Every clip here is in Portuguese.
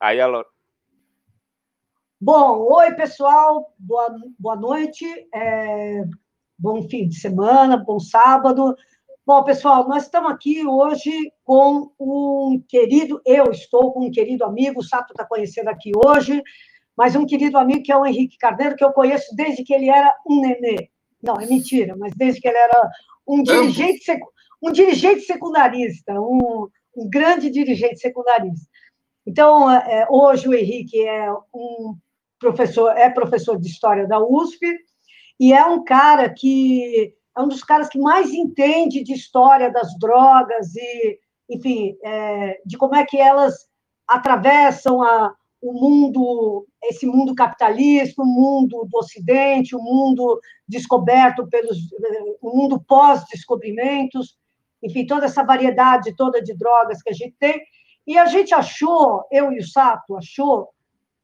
Aí ela. Bom, oi, pessoal, boa, boa noite, é, bom fim de semana, bom sábado. Bom, pessoal, nós estamos aqui hoje com um querido, eu estou com um querido amigo, o Sato está conhecendo aqui hoje, mas um querido amigo que é o Henrique Carneiro, que eu conheço desde que ele era um nenê. Não, é mentira, mas desde que ele era um dirigente, um dirigente secundarista, um, um grande dirigente secundarista. Então, é, hoje o Henrique é um professor, é professor de história da USP e é um cara que é um dos caras que mais entende de história das drogas e, enfim, é, de como é que elas atravessam a, o mundo, esse mundo capitalista, o mundo do Ocidente, o mundo descoberto pelos, o mundo pós-descobrimentos, enfim, toda essa variedade toda de drogas que a gente tem. E a gente achou, eu e o Sato achou,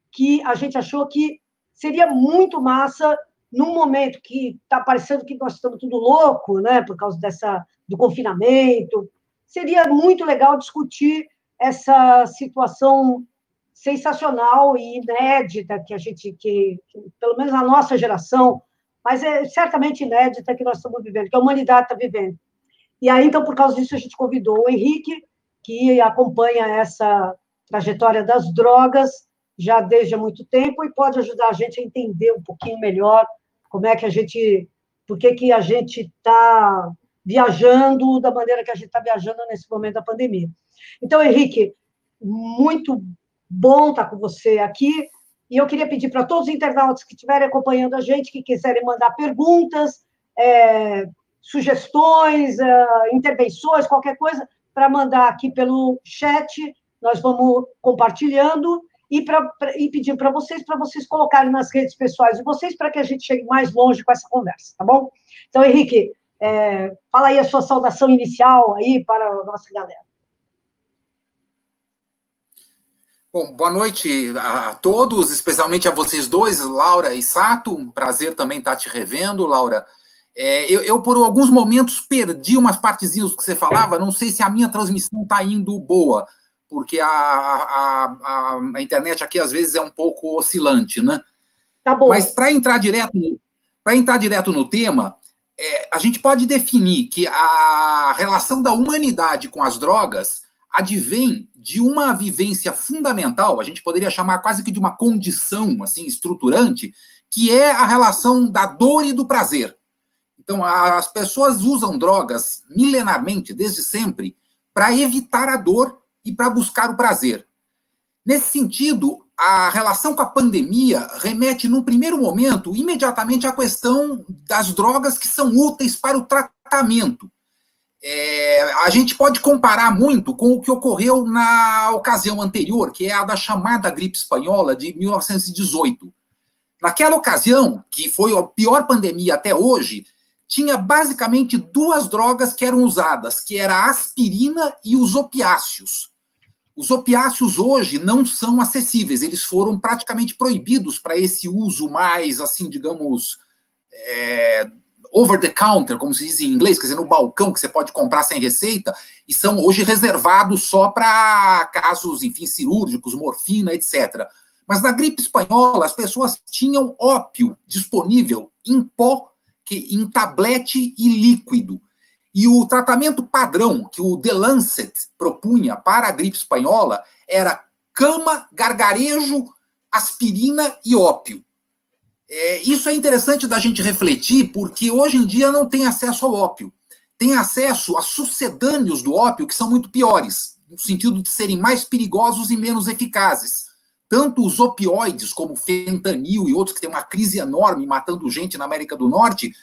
que a gente achou que seria muito massa num momento que está parecendo que nós estamos tudo louco, né, por causa dessa do confinamento, seria muito legal discutir essa situação sensacional e inédita que a gente, que, que, pelo menos a nossa geração, mas é certamente inédita que nós estamos vivendo, que a humanidade está vivendo. E aí, então, por causa disso, a gente convidou o Henrique, que acompanha essa trajetória das drogas já desde há muito tempo e pode ajudar a gente a entender um pouquinho melhor como é que a gente, por que, que a gente está viajando da maneira que a gente está viajando nesse momento da pandemia. Então, Henrique, muito bom estar com você aqui. E eu queria pedir para todos os internautas que estiverem acompanhando a gente, que quiserem mandar perguntas, é, sugestões, é, intervenções, qualquer coisa, para mandar aqui pelo chat. Nós vamos compartilhando e, pra, e pedindo para vocês, para vocês colocarem nas redes pessoais de vocês, para que a gente chegue mais longe com essa conversa, tá bom? Então, Henrique, é, fala aí a sua saudação inicial aí para a nossa galera. Bom, boa noite a todos, especialmente a vocês dois, Laura e Sato. Um prazer também estar te revendo, Laura. É, eu, eu, por alguns momentos, perdi umas partezinhas que você falava. Não sei se a minha transmissão está indo boa, porque a, a, a, a, internet aqui às vezes é um pouco oscilante, né? Tá bom. Mas para entrar direto, para entrar direto no tema, é, a gente pode definir que a relação da humanidade com as drogas advém de uma vivência fundamental, a gente poderia chamar quase que de uma condição assim estruturante, que é a relação da dor e do prazer. Então, as pessoas usam drogas milenarmente, desde sempre, para evitar a dor e para buscar o prazer. Nesse sentido, a relação com a pandemia remete, num primeiro momento, imediatamente à questão das drogas que são úteis para o tratamento é, a gente pode comparar muito com o que ocorreu na ocasião anterior, que é a da chamada gripe espanhola de 1918. Naquela ocasião, que foi a pior pandemia até hoje, tinha basicamente duas drogas que eram usadas, que era a aspirina e os opiáceos. Os opiáceos hoje não são acessíveis, eles foram praticamente proibidos para esse uso mais, assim, digamos, é, over the counter, como se diz em inglês, quer dizer, no balcão que você pode comprar sem receita, e são hoje reservados só para casos, enfim, cirúrgicos, morfina, etc. Mas na gripe espanhola, as pessoas tinham ópio disponível em pó, que, em tablete e líquido. E o tratamento padrão que o The Lancet propunha para a gripe espanhola era cama, gargarejo, aspirina e ópio. É, isso é interessante da gente refletir, porque hoje em dia não tem acesso ao ópio. Tem acesso a sucedâneos do ópio que são muito piores, no sentido de serem mais perigosos e menos eficazes. Tanto os opioides, como fentanil e outros que têm uma crise enorme matando gente na América do Norte,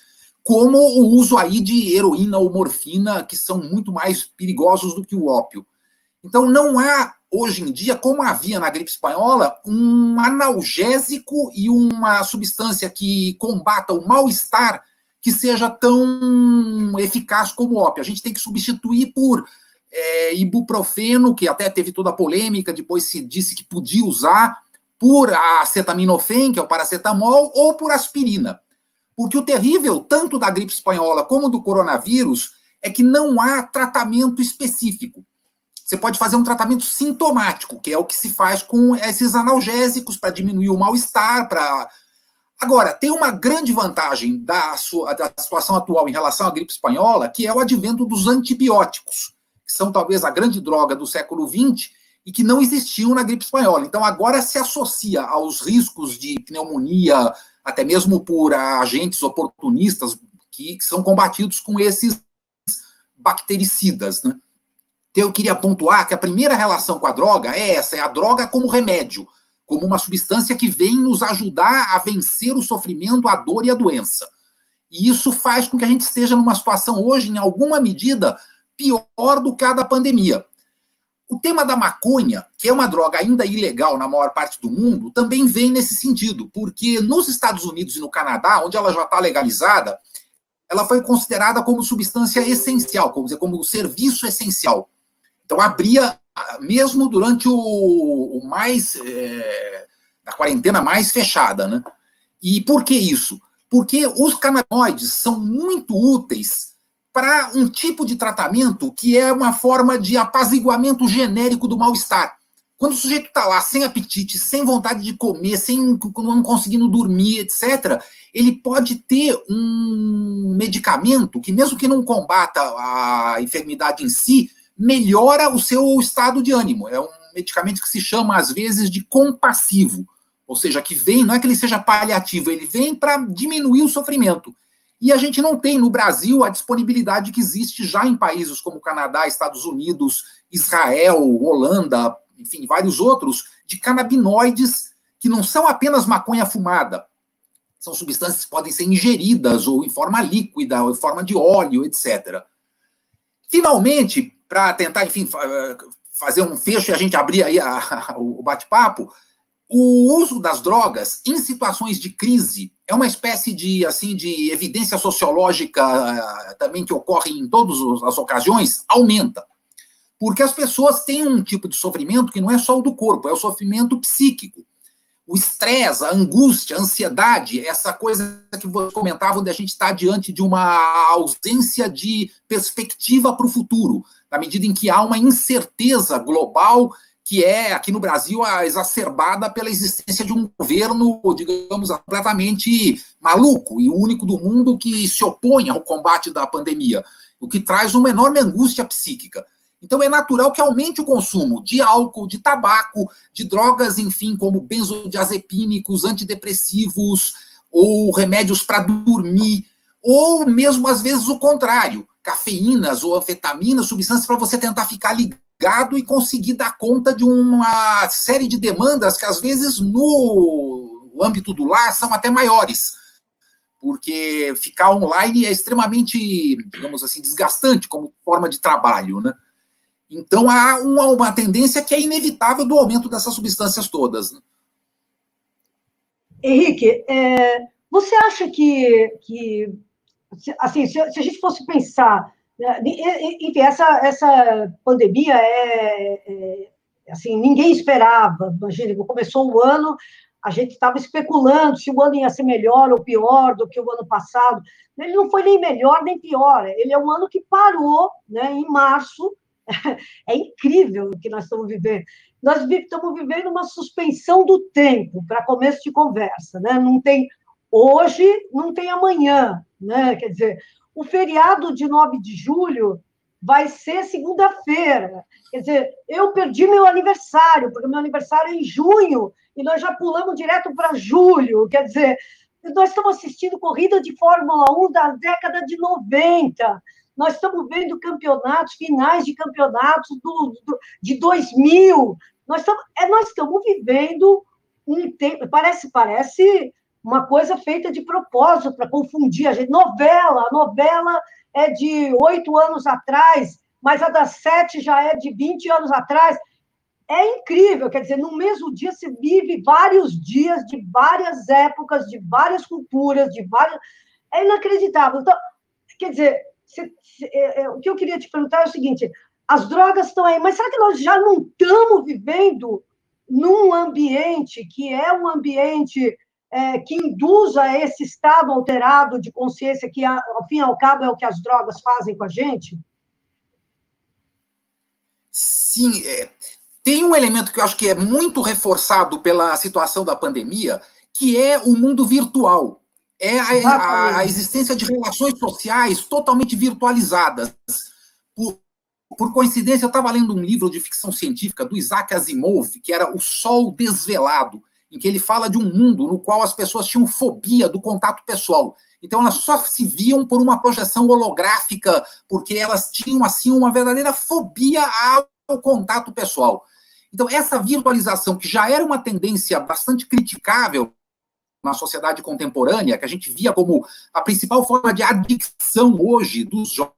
como o uso aí de heroína ou morfina, que são muito mais perigosos do que o ópio. Então não há hoje em dia, como havia na gripe espanhola, um analgésico e uma substância que combata o mal-estar que seja tão eficaz como o ópio. A gente tem que substituir por é, ibuprofeno, que até teve toda a polêmica, depois se disse que podia usar, por acetaminofén, que é o paracetamol, ou por aspirina. Porque o terrível, tanto da gripe espanhola como do coronavírus, é que não há tratamento específico. você pode fazer um tratamento sintomático, que é o que se faz com esses analgésicos para diminuir o mal-estar, para Agora, tem uma grande vantagem da, sua, da situação atual em relação à gripe espanhola, que é o advento dos antibióticos, que são talvez a grande droga do século XX e que não existiam na gripe espanhola. Então, agora se associa aos riscos de pneumonia, até mesmo por agentes oportunistas que, que são combatidos com esses bactericidas. Né? Então, eu queria pontuar que a primeira relação com a droga é essa: é a droga como remédio como uma substância que vem nos ajudar a vencer o sofrimento, a dor e a doença. E isso faz com que a gente esteja numa situação hoje, em alguma medida, pior do que a da pandemia. O tema da maconha, que é uma droga ainda ilegal na maior parte do mundo, também vem nesse sentido, porque nos Estados Unidos e no Canadá, onde ela já está legalizada, ela foi considerada como substância essencial, como dizer, como serviço essencial. Então abria mesmo durante o, o mais é, a quarentena mais fechada, né? E por que isso? Porque os canabinoides são muito úteis para um tipo de tratamento que é uma forma de apaziguamento genérico do mal-estar. Quando o sujeito está lá sem apetite, sem vontade de comer, sem não conseguindo dormir, etc., ele pode ter um medicamento que, mesmo que não combata a enfermidade em si, melhora o seu estado de ânimo. É um medicamento que se chama, às vezes, de compassivo. Ou seja, que vem, não é que ele seja paliativo, ele vem para diminuir o sofrimento. E a gente não tem no Brasil a disponibilidade que existe já em países como Canadá, Estados Unidos, Israel, Holanda, enfim, vários outros, de canabinoides que não são apenas maconha fumada. São substâncias que podem ser ingeridas ou em forma líquida, ou em forma de óleo, etc. Finalmente, para tentar, enfim, eh, fazer um fecho e a gente abrir aí a, a, o bate-papo, o uso das drogas em situações de crise é uma espécie de assim de evidência sociológica eh, também que ocorre em todas as ocasiões aumenta. Porque as pessoas têm um tipo de sofrimento que não é só o do corpo é o sofrimento psíquico. O estresse, a angústia, a ansiedade, essa coisa que você comentava, onde a gente está diante de uma ausência de perspectiva para o futuro, na medida em que há uma incerteza global que é, aqui no Brasil, exacerbada pela existência de um governo, digamos, completamente maluco e único do mundo que se opõe ao combate da pandemia, o que traz uma enorme angústia psíquica. Então é natural que aumente o consumo de álcool, de tabaco, de drogas, enfim, como benzodiazepínicos, antidepressivos ou remédios para dormir, ou mesmo às vezes o contrário, cafeínas ou anfetaminas, substâncias para você tentar ficar ligado e conseguir dar conta de uma série de demandas que às vezes no âmbito do lar são até maiores porque ficar online é extremamente, digamos assim, desgastante como forma de trabalho, né? Então há uma, uma tendência que é inevitável do aumento dessas substâncias todas. Né? Henrique, é, você acha que, que assim, se, se, a gente fosse pensar, né, enfim, essa, essa pandemia é, é, assim, ninguém esperava, imagina, começou o ano, a gente estava especulando se o ano ia ser melhor ou pior do que o ano passado. Ele não foi nem melhor nem pior, ele é um ano que parou né, em março, É incrível o que nós estamos vivendo. Nós estamos vivendo uma suspensão do tempo para começo de conversa, né? Não tem hoje, não tem amanhã, né? Quer dizer, o feriado de 9 de julho vai ser segunda-feira. Quer dizer, eu perdi meu aniversário, porque meu aniversário é em junho, e nós já pulamos direto para julho. Quer dizer, nós estamos assistindo corrida de Fórmula 1 da década de 90. Nós estamos vendo campeonatos, finais de campeonatos do, do, de 2000. Nós estamos, é, nós estamos vivendo um tempo. Parece, parece uma coisa feita de propósito para confundir a gente. Novela, a novela é de oito anos atrás, mas a das sete já é de 20 anos atrás. É incrível, quer dizer, no mesmo dia se vive vários dias de várias épocas, de várias culturas, de várias. É inacreditável. Então, quer dizer, se, se, é, é, o que eu queria te perguntar é o seguinte: as drogas estão aí, mas será que nós já não estamos vivendo num ambiente que é um ambiente é, que induza esse estado alterado de consciência, que, ao fim e ao cabo, é o que as drogas fazem com a gente? Sim, é, tem um elemento que eu acho que é muito reforçado pela situação da pandemia, que é o mundo virtual. É a, a, a existência de relações sociais totalmente virtualizadas. Por, por coincidência, eu estava lendo um livro de ficção científica do Isaac Asimov, que era O Sol Desvelado, em que ele fala de um mundo no qual as pessoas tinham fobia do contato pessoal. Então elas só se viam por uma projeção holográfica, porque elas tinham assim uma verdadeira fobia ao contato pessoal. Então essa virtualização que já era uma tendência bastante criticável na sociedade contemporânea, que a gente via como a principal forma de adicção hoje dos jovens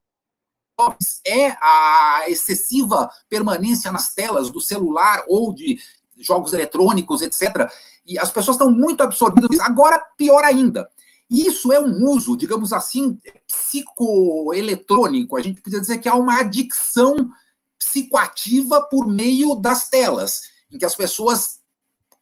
é a excessiva permanência nas telas do celular ou de jogos eletrônicos, etc. E as pessoas estão muito absorvidas. Agora, pior ainda. Isso é um uso, digamos assim, psicoeletrônico. A gente podia dizer que há uma adicção psicoativa por meio das telas, em que as pessoas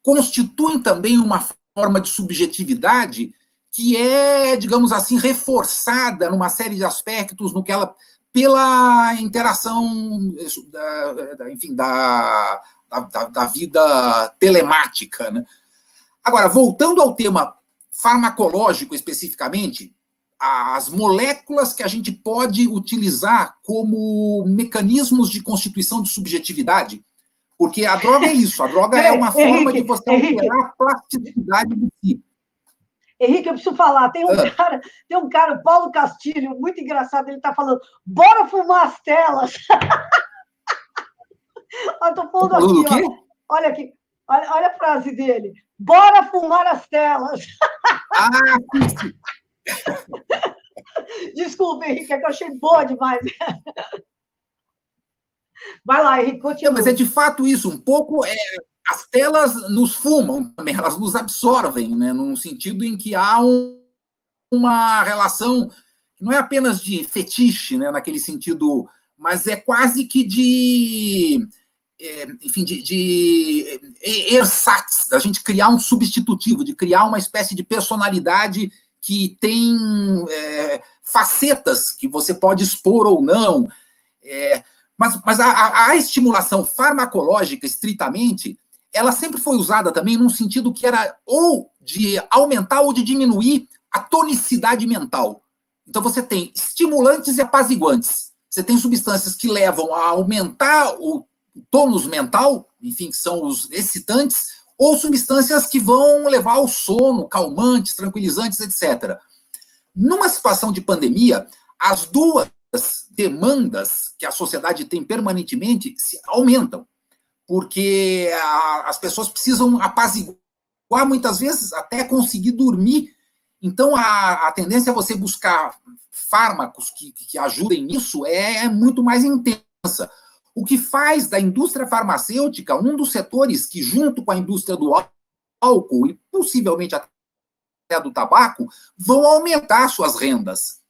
constituem também uma forma de subjetividade que é, digamos assim, reforçada numa série de aspectos no que ela pela interação, da, enfim, da, da, da, vida telemática. Né? Agora, voltando ao tema farmacológico especificamente, as moléculas que a gente pode utilizar como mecanismos de constituição de subjetividade, porque a droga é isso, a droga é uma forma de você alterar a plasticidade do si. Henrique, eu preciso falar, tem um ah. cara, tem um cara, Paulo Castilho, muito engraçado, ele está falando, bora fumar as telas. eu tô falando aqui, ó, olha aqui, olha, olha a frase dele, bora fumar as telas. Ah, Desculpa, Henrique, é que eu achei boa demais. Vai lá, Henrique, continua. Não, mas é de fato isso, um pouco é, as telas nos fumam também, elas nos absorvem, né, num sentido em que há um, uma relação não é apenas de fetiche, né, naquele sentido, mas é quase que de, enfim, de, de ersatz, da gente criar um substitutivo, de criar uma espécie de personalidade que tem é, facetas que você pode expor ou não. É, mas, mas a, a, estimulação farmacológica, estritamente, ela sempre foi usada também num sentido que era ou de aumentar ou de diminuir a tonicidade mental. Então você tem estimulantes e apaziguantes. Você tem substâncias que levam a aumentar o tônus mental, enfim, que são os excitantes, ou substâncias que vão levar ao sono, calmantes, tranquilizantes, etc. Numa situação de pandemia, as duas demandas que a sociedade tem permanentemente aumentam, porque a, as pessoas precisam apaziguar muitas vezes até conseguir dormir. Então, a, a tendência é você buscar fármacos que, que ajudem nisso é, é muito mais intensa. O que faz da indústria farmacêutica um dos setores que, junto com a indústria do álcool e possivelmente até do tabaco, vão aumentar suas rendas.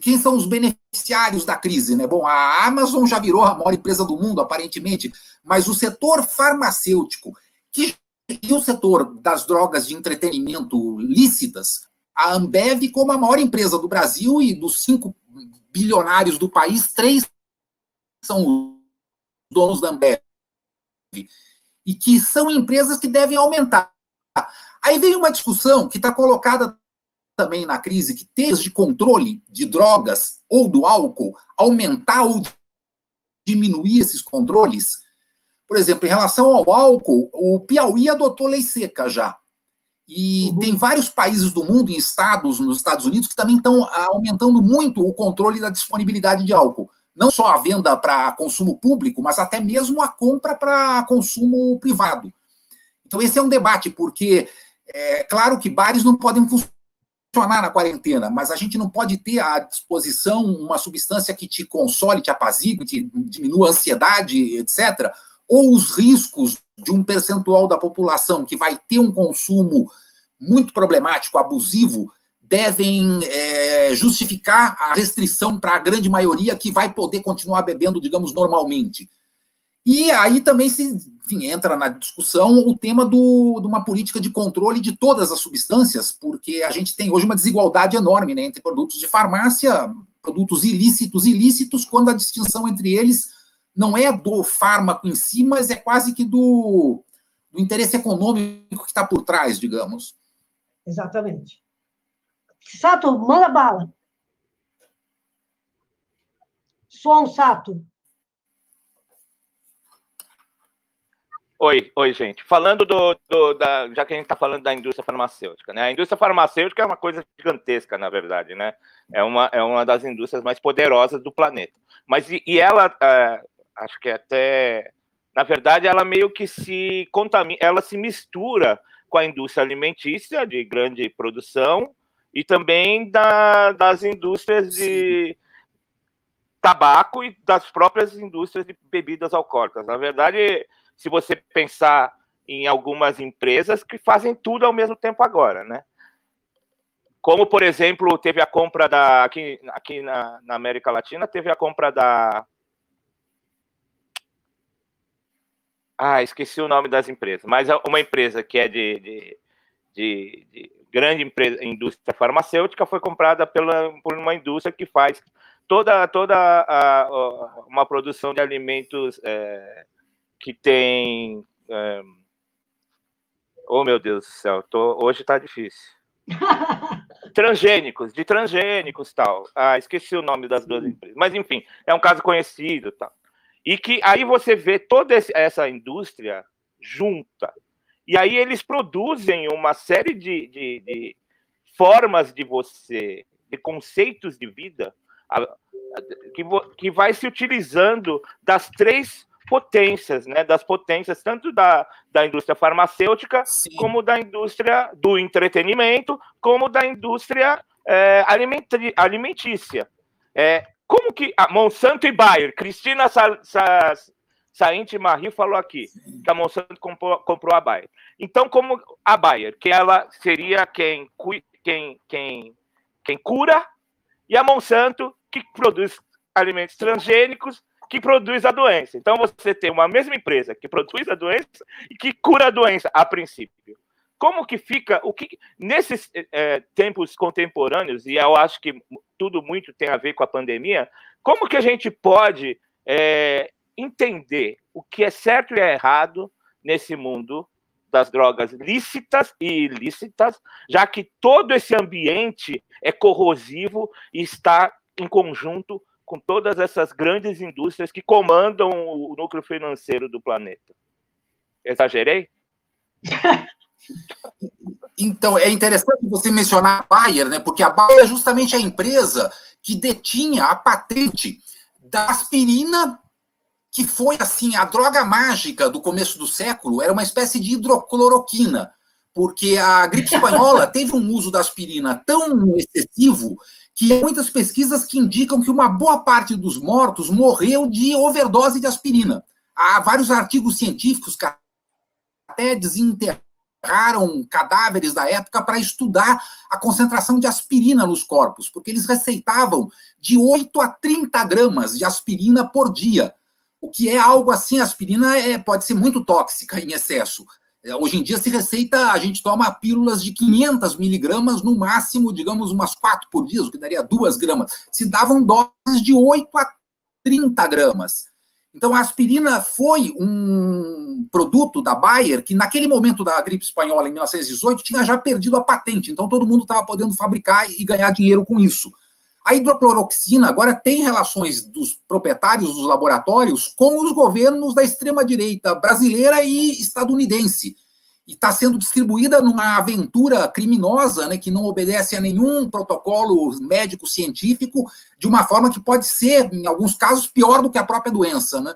Quem são os beneficiários da crise? Né? Bom, a Amazon já virou a maior empresa do mundo, aparentemente, mas o setor farmacêutico que, e o setor das drogas de entretenimento lícitas, a Ambev, como a maior empresa do Brasil e dos cinco bilionários do país, três são donos da Ambev, e que são empresas que devem aumentar. Aí vem uma discussão que está colocada também na crise, que teias de controle de drogas ou do álcool, aumentar ou diminuir esses controles. Por exemplo, em relação ao álcool, o Piauí adotou lei seca já. E uhum. tem vários países do mundo, em estados, nos Estados Unidos, que também estão aumentando muito o controle da disponibilidade de álcool não só a venda para consumo público, mas até mesmo a compra para consumo privado. Então, esse é um debate, porque é claro que bares não podem funcionar na quarentena, mas a gente não pode ter à disposição uma substância que te console, te apazigue, te diminua a ansiedade, etc. Ou os riscos de um percentual da população que vai ter um consumo muito problemático, abusivo, devem é, justificar a restrição para a grande maioria que vai poder continuar bebendo, digamos, normalmente. E aí também se enfim, entra na discussão o tema do, de uma política de controle de todas as substâncias, porque a gente tem hoje uma desigualdade enorme né, entre produtos de farmácia, produtos ilícitos ilícitos, quando a distinção entre eles não é do fármaco em si, mas é quase que do, do interesse econômico que está por trás, digamos. Exatamente. Sato, manda bala. Som, Sato. Oi, oi, gente. Falando do, do da, já que a gente está falando da indústria farmacêutica, né? A indústria farmacêutica é uma coisa gigantesca, na verdade, né? É uma, é uma das indústrias mais poderosas do planeta. Mas e, e ela, é, acho que até, na verdade, ela meio que se contamina, ela se mistura com a indústria alimentícia de grande produção e também da, das indústrias de tabaco e das próprias indústrias de bebidas alcoólicas. Na verdade, se você pensar em algumas empresas que fazem tudo ao mesmo tempo agora, né? Como, por exemplo, teve a compra da. Aqui, aqui na, na América Latina, teve a compra da. Ah, esqueci o nome das empresas, mas é uma empresa que é de, de, de, de grande empresa, indústria farmacêutica foi comprada pela, por uma indústria que faz toda, toda a, a, uma produção de alimentos é, que tem. É... Oh, meu Deus do céu, tô... hoje tá difícil. transgênicos, de transgênicos tal. Ah, esqueci o nome das duas empresas. Mas, enfim, é um caso conhecido tal. E que aí você vê toda essa indústria junta. E aí eles produzem uma série de, de, de formas de você, de conceitos de vida, que, que vai se utilizando das três potências, né, das potências tanto da, da indústria farmacêutica, Sim. como da indústria do entretenimento, como da indústria é, alimentícia. É, como que a Monsanto e Bayer, Cristina Sa, Sa, Sainte Marie falou aqui, que a Monsanto comprou, comprou a Bayer. Então, como a Bayer, que ela seria quem, quem, quem, quem cura, e a Monsanto, que produz alimentos transgênicos que produz a doença. Então você tem uma mesma empresa que produz a doença e que cura a doença a princípio. Como que fica o que nesses é, tempos contemporâneos e eu acho que tudo muito tem a ver com a pandemia? Como que a gente pode é, entender o que é certo e é errado nesse mundo das drogas lícitas e ilícitas, já que todo esse ambiente é corrosivo e está em conjunto com todas essas grandes indústrias que comandam o núcleo financeiro do planeta. Exagerei? Então, é interessante você mencionar a Bayer, né? Porque a Bayer é justamente a empresa que detinha a patente da aspirina, que foi assim a droga mágica do começo do século, era uma espécie de hidrocloroquina, porque a gripe espanhola teve um uso da aspirina tão excessivo que há muitas pesquisas que indicam que uma boa parte dos mortos morreu de overdose de aspirina. Há vários artigos científicos que até desenterraram cadáveres da época para estudar a concentração de aspirina nos corpos, porque eles receitavam de 8 a 30 gramas de aspirina por dia, o que é algo assim, a aspirina é, pode ser muito tóxica em excesso. É, hoje em dia se receita, a gente toma pílulas de 500 miligramas, no máximo, digamos, umas quatro por dia, o que daria duas gramas. Se davam doses de 8 a 30 gramas. Então, a aspirina foi um produto da Bayer que, naquele momento da gripe espanhola, em 1918, tinha já perdido a patente. Então, todo mundo estava podendo fabricar e ganhar dinheiro com isso. A hidrocloroxina agora tem relações dos proprietários dos laboratórios com os governos da extrema-direita brasileira e estadunidense. E está sendo distribuída numa aventura criminosa, né, que não obedece a nenhum protocolo médico-científico, de uma forma que pode ser, em alguns casos, pior do que a própria doença. Né?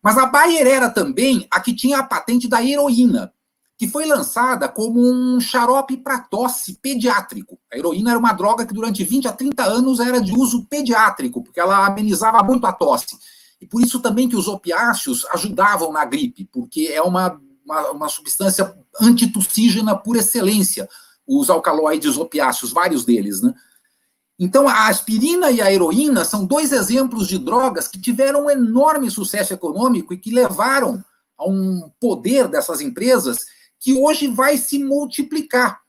Mas a Bayer era também a que tinha a patente da heroína que foi lançada como um xarope para tosse pediátrico. A heroína era uma droga que durante 20 a 30 anos era de uso pediátrico, porque ela amenizava muito a tosse. E por isso também que os opiáceos ajudavam na gripe, porque é uma, uma, uma substância antitussígena por excelência, os alcaloides opiáceos, vários deles, né? Então, a aspirina e a heroína são dois exemplos de drogas que tiveram um enorme sucesso econômico e que levaram a um poder dessas empresas que hoje vai se multiplicar.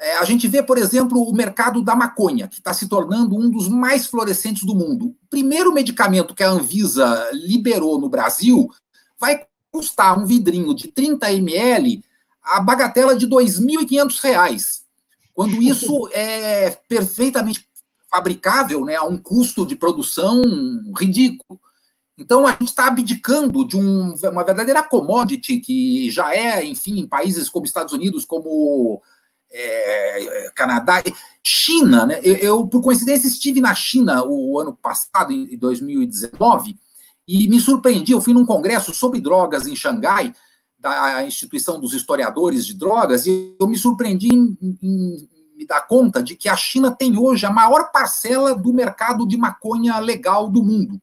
É, a gente vê, por exemplo, o mercado da maconha, que está se tornando um dos mais florescentes do mundo. O primeiro medicamento que a Anvisa liberou no Brasil vai custar um vidrinho de 30 ml a bagatela de R$ 2.500, quando isso é perfeitamente fabricável né, a um custo de produção ridículo. Então, a gente está abdicando de um, uma verdadeira commodity que já é, enfim, em países como Estados Unidos, como é, Canadá, China, né? Eu, eu, por coincidência, estive na China o ano passado, em 2019, e me surpreendi. Eu fui num congresso sobre drogas em Xangai, da instituição dos historiadores de drogas, e eu me surpreendi em, em me dar conta de que a China tem hoje a maior parcela do mercado de maconha legal do mundo,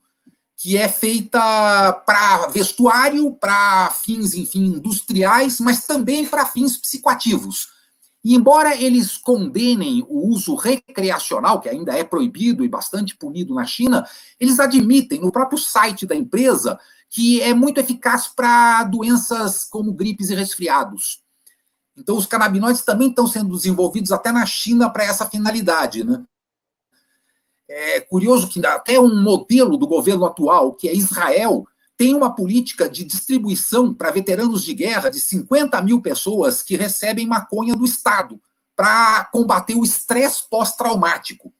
que é feita para vestuário, para fins, enfim, industriais, mas também para fins psicoativos. E embora eles condenem o uso recreacional, que ainda é proibido e bastante punido na China, eles admitem no próprio site da empresa que é muito eficaz para doenças como gripes e resfriados. Então, os canabinoides também estão sendo desenvolvidos até na China para essa finalidade. Né? É curioso que até um modelo do governo atual, que é Israel, tem uma política de distribuição para veteranos de guerra de 50 mil pessoas que recebem maconha do Estado para combater o estresse pós-traumático.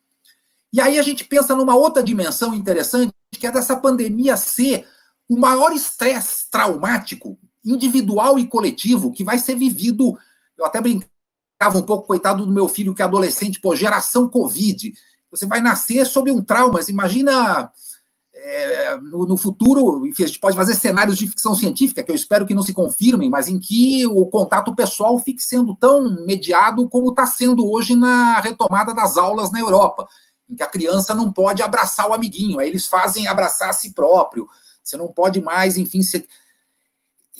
E aí a gente pensa numa outra dimensão interessante, que é dessa pandemia ser o maior estresse traumático individual e coletivo que vai ser vivido. Eu até brincava um pouco, coitado do meu filho que é adolescente, pô, geração Covid. Você vai nascer sob um trauma, mas imagina é, no, no, futuro, enfim, a gente pode fazer cenários de ficção científica, que eu espero que não se confirmem, mas em que o contato pessoal fique sendo tão mediado como está sendo hoje na retomada das aulas na Europa, em que a criança não pode abraçar o amiguinho, aí eles fazem abraçar a si próprio, você não pode mais, enfim.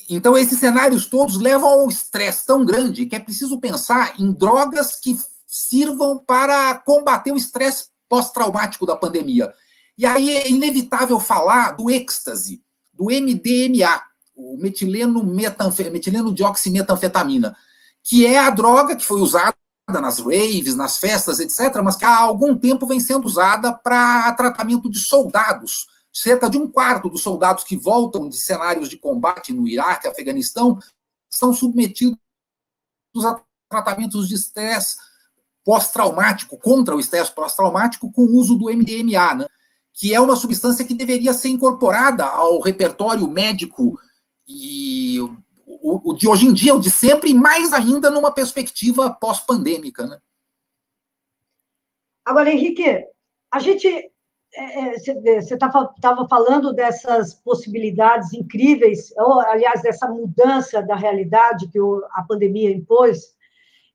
Então, esses cenários todos levam ao estresse tão grande que é preciso pensar em drogas que sirvam para combater o estresse pós-traumático da pandemia. E aí é inevitável falar do êxtase, do MDMA, o metileno, metileno dioximetanfetamina, que é a droga que foi usada nas raves, nas festas, etc., mas que há algum tempo vem sendo usada para tratamento de soldados. Cerca de um quarto dos soldados que voltam de cenários de combate no Iraque, Afeganistão, são submetidos a tratamentos de estresse pós-traumático, contra o estresse pós-traumático, com o uso do MDMA. Né? que é uma substância que deveria ser incorporada ao repertório médico e o, o de hoje em dia, o de sempre, e mais ainda numa perspectiva pós-pandêmica. Né? Agora, Henrique, a gente. Você é, estava é, falando dessas possibilidades incríveis, ou, aliás, dessa mudança da realidade que a pandemia impôs,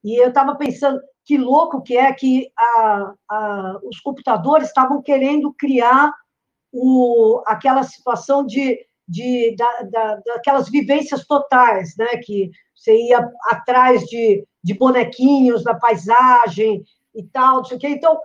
e eu estava pensando, que louco que é que a, a, os computadores estavam querendo criar o, aquela situação de, de da, da, daquelas vivências totais, né? Que você ia atrás de, de bonequinhos na paisagem e tal, não sei o quê. Então,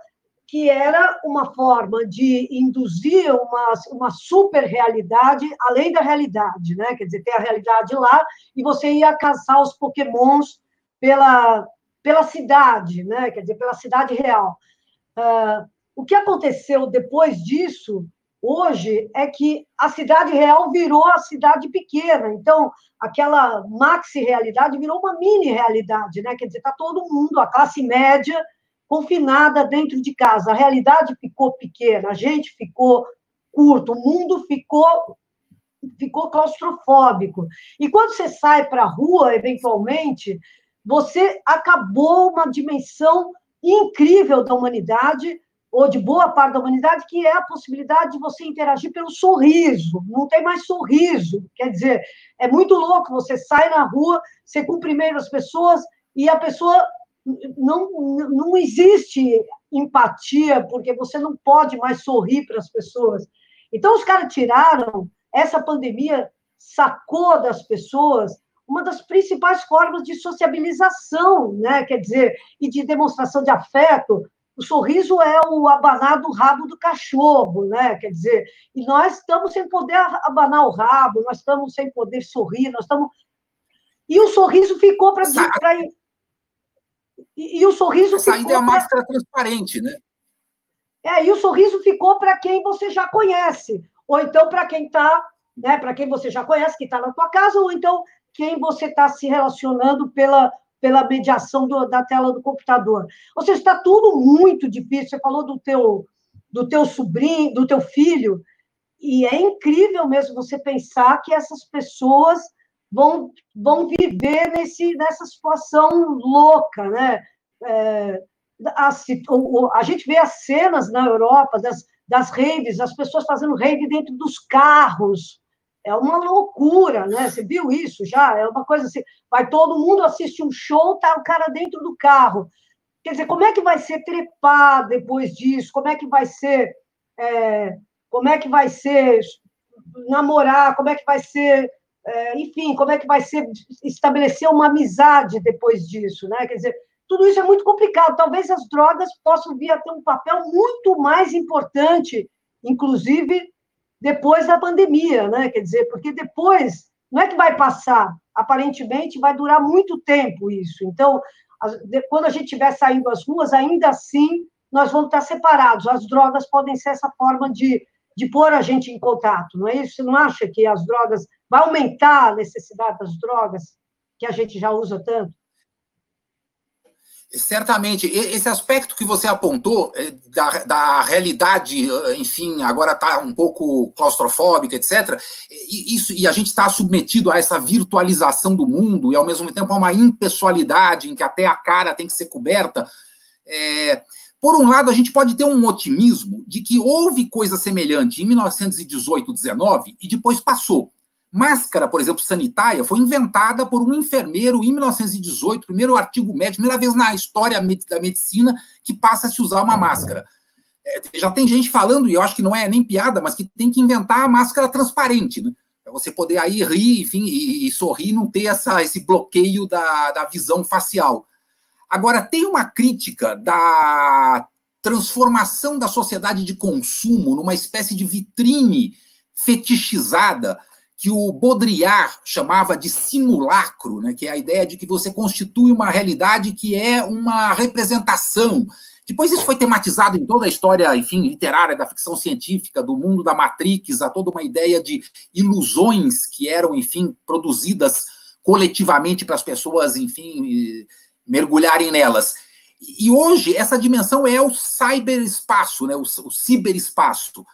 que era uma forma de induzir uma, uma super realidade além da realidade, né? Quer dizer, tem a realidade lá e você ia caçar os pokémons pela, pela cidade, né? quer dizer, pela cidade real. Uh, o que aconteceu depois disso, hoje, é que a cidade real virou a cidade pequena. Então, aquela maxi-realidade virou uma mini-realidade, né? quer dizer, está todo mundo, a classe média, confinada dentro de casa. A realidade ficou pequena, a gente ficou curto, o mundo ficou ficou claustrofóbico. E quando você sai para a rua, eventualmente, você acabou uma dimensão incrível da humanidade, ou de boa parte da humanidade, que é a possibilidade de você interagir pelo sorriso. Não tem mais sorriso. Quer dizer, é muito louco. Você sai na rua, você cumprimenta as pessoas e a pessoa não, não existe empatia, porque você não pode mais sorrir para as pessoas. Então, os caras tiraram, essa pandemia sacou das pessoas uma das principais formas de sociabilização, né? quer dizer, e de demonstração de afeto. O sorriso é o abanar do rabo do cachorro, né? quer dizer, e nós estamos sem poder abanar o rabo, nós estamos sem poder sorrir, nós estamos. E o sorriso ficou para. E, e o sorriso. A saída é a máscara pra... transparente, né? É, e o sorriso ficou para quem você já conhece, ou então para quem está, né, para quem você já conhece, que está na tua casa, ou então quem você está se relacionando pela, pela mediação do, da tela do computador. Ou seja, está tudo muito difícil. Você falou do teu, do teu sobrinho, do teu filho, e é incrível mesmo você pensar que essas pessoas vão, vão viver nesse, nessa situação louca, né? É, a, a, gente vê as cenas na Europa das, das raves, as pessoas fazendo rave dentro dos carros. É uma loucura, né? Você viu isso já? É uma coisa assim, vai todo mundo assistir um show, tá o cara dentro do carro. Quer dizer, como é que vai ser trepar depois disso? Como é que vai ser, é, como é que vai ser namorar? Como é que vai ser, é, enfim, como é que vai ser estabelecer uma amizade depois disso, né? Quer dizer, tudo isso é muito complicado. Talvez as drogas possam vir a ter um papel muito mais importante, inclusive depois da pandemia, né? Quer dizer, porque depois não é que vai passar, aparentemente vai durar muito tempo isso. Então, quando a gente estiver saindo às ruas, ainda assim nós vamos estar separados. As drogas podem ser essa forma de, de pôr a gente em contato, não é isso? Você não acha que as drogas vai aumentar a necessidade das drogas que a gente já usa tanto? Certamente, esse aspecto que você apontou é, da, da realidade, enfim, agora está um pouco claustrofóbica, etc. E, isso, e a gente está submetido a essa virtualização do mundo e, ao mesmo tempo, a uma impessoalidade em que até a cara tem que ser coberta. É, por um lado, a gente pode ter um otimismo de que houve coisa semelhante em 1918, 19 e depois passou. Máscara, por exemplo, sanitária, foi inventada por um enfermeiro em 1918, primeiro artigo médico, primeira vez na história da medicina que passa a se usar uma máscara. É, já tem gente falando, e eu acho que não é nem piada, mas que tem que inventar a máscara transparente, né? Para você poder aí rir, enfim, e, e sorrir, não ter essa, esse bloqueio da, da visão facial. Agora, tem uma crítica da transformação da sociedade de consumo numa espécie de vitrine fetichizada que o Baudrillard chamava de simulacro, né, que é a ideia de que você constitui uma realidade que é uma representação. Depois isso foi tematizado em toda a história, enfim, literária da ficção científica, do mundo da Matrix, a toda uma ideia de ilusões que eram, enfim, produzidas coletivamente para as pessoas, enfim, mergulharem nelas. E hoje essa dimensão é o cyberespaço, né, o, o ciberespaço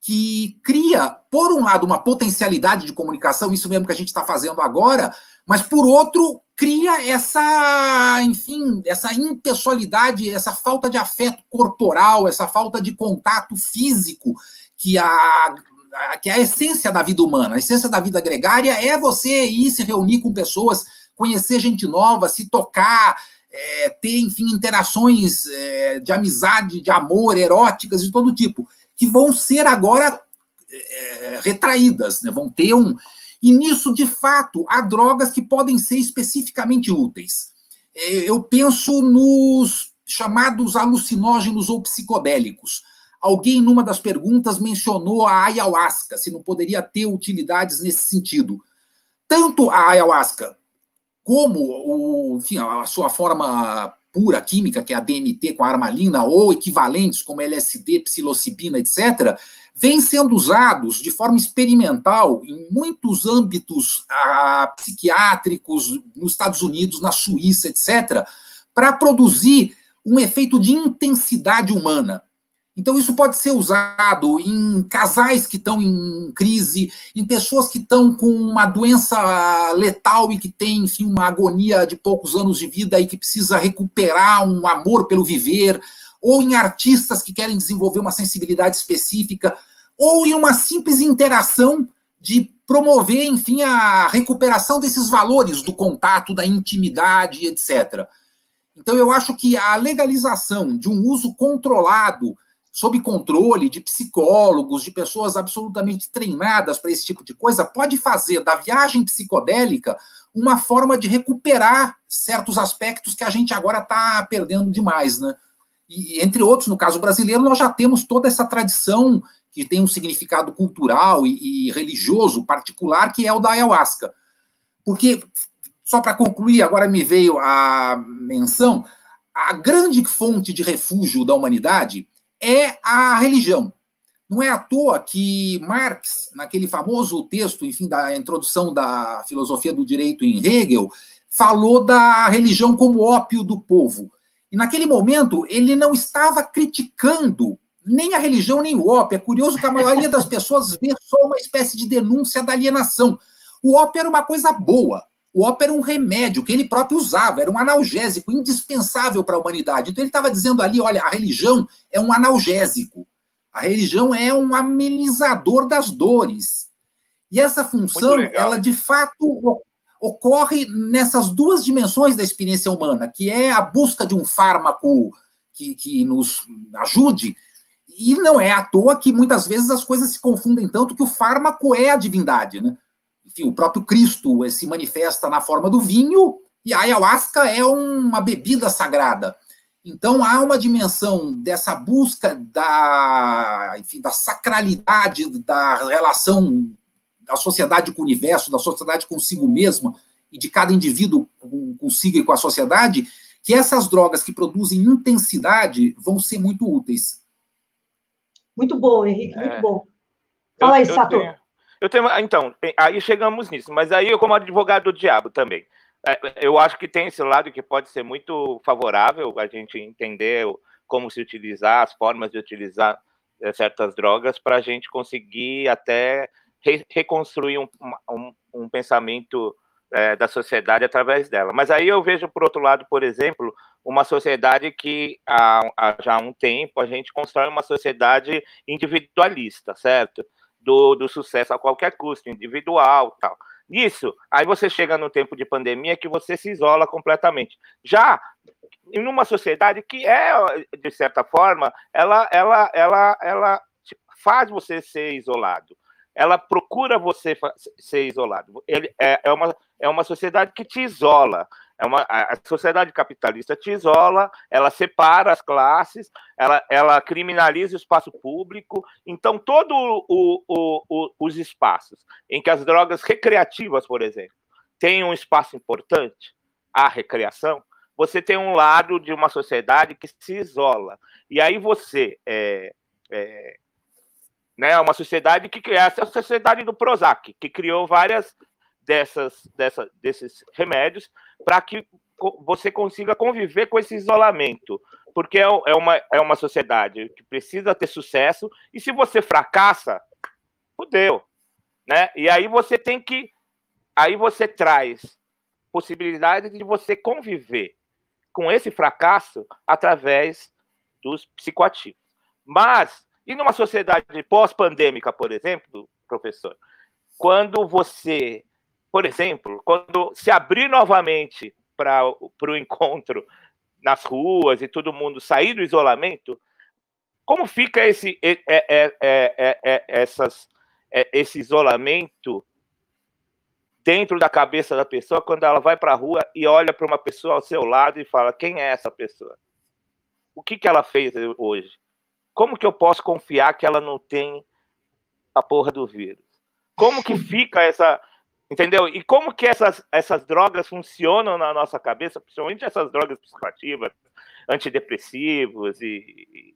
que cria, por um lado, uma potencialidade de comunicação, isso mesmo que a gente está fazendo agora, mas por outro, cria essa, enfim, essa impessoalidade, essa falta de afeto corporal, essa falta de contato físico que a que é a essência da vida humana, a essência da vida gregária é você ir se reunir com pessoas, conhecer gente nova, se tocar, é, ter, enfim, interações é, de amizade, de amor, eróticas de todo tipo que vão ser agora é, retraídas, né? vão ter um. E nisso, de fato, há drogas que podem ser especificamente úteis. É, eu penso nos chamados alucinógenos ou psicodélicos. Alguém, numa das perguntas, mencionou a ayahuasca, se não poderia ter utilidades nesse sentido. Tanto a ayahuasca como o, enfim, a sua forma pura química, que é a DMT com a armalina, ou equivalentes como LSD, psilocibina, etc., vêm sendo usados de forma experimental em muitos âmbitos ah, psiquiátricos nos Estados Unidos, na Suíça, etc., para produzir um efeito de intensidade humana. Então, isso pode ser usado em casais que estão em crise, em pessoas que estão com uma doença letal e que têm, enfim, uma agonia de poucos anos de vida e que precisa recuperar um amor pelo viver, ou em artistas que querem desenvolver uma sensibilidade específica, ou em uma simples interação de promover, enfim, a recuperação desses valores do contato, da intimidade, etc. Então, eu acho que a legalização de um uso controlado sob controle de psicólogos, de pessoas absolutamente treinadas para esse tipo de coisa, pode fazer da viagem psicodélica uma forma de recuperar certos aspectos que a gente agora está perdendo demais, né? E, entre outros, no caso brasileiro, nós já temos toda essa tradição que tem um significado cultural e, e religioso particular, que é o da ayahuasca. Porque, só para concluir, agora me veio a menção, a grande fonte de refúgio da humanidade é a religião. Não é à toa que Marx, naquele famoso texto, enfim, da introdução da filosofia do direito em Hegel, falou da religião como ópio do povo. E naquele momento ele não estava criticando nem a religião nem o ópio. É curioso que a maioria das pessoas vê só uma espécie de denúncia da alienação. O ópio era uma coisa boa. O ópio era um remédio que ele próprio usava, era um analgésico indispensável para a humanidade. Então ele estava dizendo ali: olha, a religião é um analgésico. A religião é um amenizador das dores. E essa função, ela de fato ocorre nessas duas dimensões da experiência humana, que é a busca de um fármaco que, que nos ajude, e não é à toa que muitas vezes as coisas se confundem tanto que o fármaco é a divindade, né? Enfim, o próprio Cristo eh, se manifesta na forma do vinho e a ayahuasca é uma bebida sagrada. Então há uma dimensão dessa busca da, enfim, da sacralidade da relação da sociedade com o universo, da sociedade consigo mesma e de cada indivíduo consigo e com a sociedade, que essas drogas que produzem intensidade vão ser muito úteis. Muito bom, Henrique, muito é. bom. Fala aí, Sato. Eu tenho, eu tenho, então, aí chegamos nisso, mas aí eu como advogado do diabo também. É, eu acho que tem esse lado que pode ser muito favorável a gente entender como se utilizar, as formas de utilizar é, certas drogas para a gente conseguir até re reconstruir um, um, um pensamento é, da sociedade através dela. Mas aí eu vejo, por outro lado, por exemplo, uma sociedade que há, há já um tempo a gente constrói uma sociedade individualista, certo? Do, do sucesso a qualquer custo, individual tal. Isso, aí você chega no tempo de pandemia que você se isola completamente. Já em uma sociedade que é, de certa forma, ela, ela, ela, ela faz você ser isolado ela procura você ser isolado. Ele é, é, uma, é uma sociedade que te isola. É uma, a sociedade capitalista te isola, ela separa as classes, ela, ela criminaliza o espaço público. Então, todos os espaços em que as drogas recreativas, por exemplo, têm um espaço importante, a recreação, você tem um lado de uma sociedade que se isola. E aí você é, é, né? Uma sociedade que é a sociedade do Prozac, que criou várias dessas, dessa, desses remédios para que você consiga conviver com esse isolamento, porque é, é, uma, é uma sociedade que precisa ter sucesso e se você fracassa, fudeu, né? E aí você tem que, aí você traz possibilidade de você conviver com esse fracasso através dos psicoativos. Mas e numa sociedade pós-pandêmica, por exemplo, professor, quando você, por exemplo, quando se abrir novamente para o encontro nas ruas e todo mundo sair do isolamento, como fica esse, é, é, é, é essas, esse isolamento dentro da cabeça da pessoa quando ela vai para a rua e olha para uma pessoa ao seu lado e fala: quem é essa pessoa? O que, que ela fez hoje? Como que eu posso confiar que ela não tem a porra do vírus? Como que fica essa. Entendeu? E como que essas, essas drogas funcionam na nossa cabeça, principalmente essas drogas psicoativas, antidepressivos e,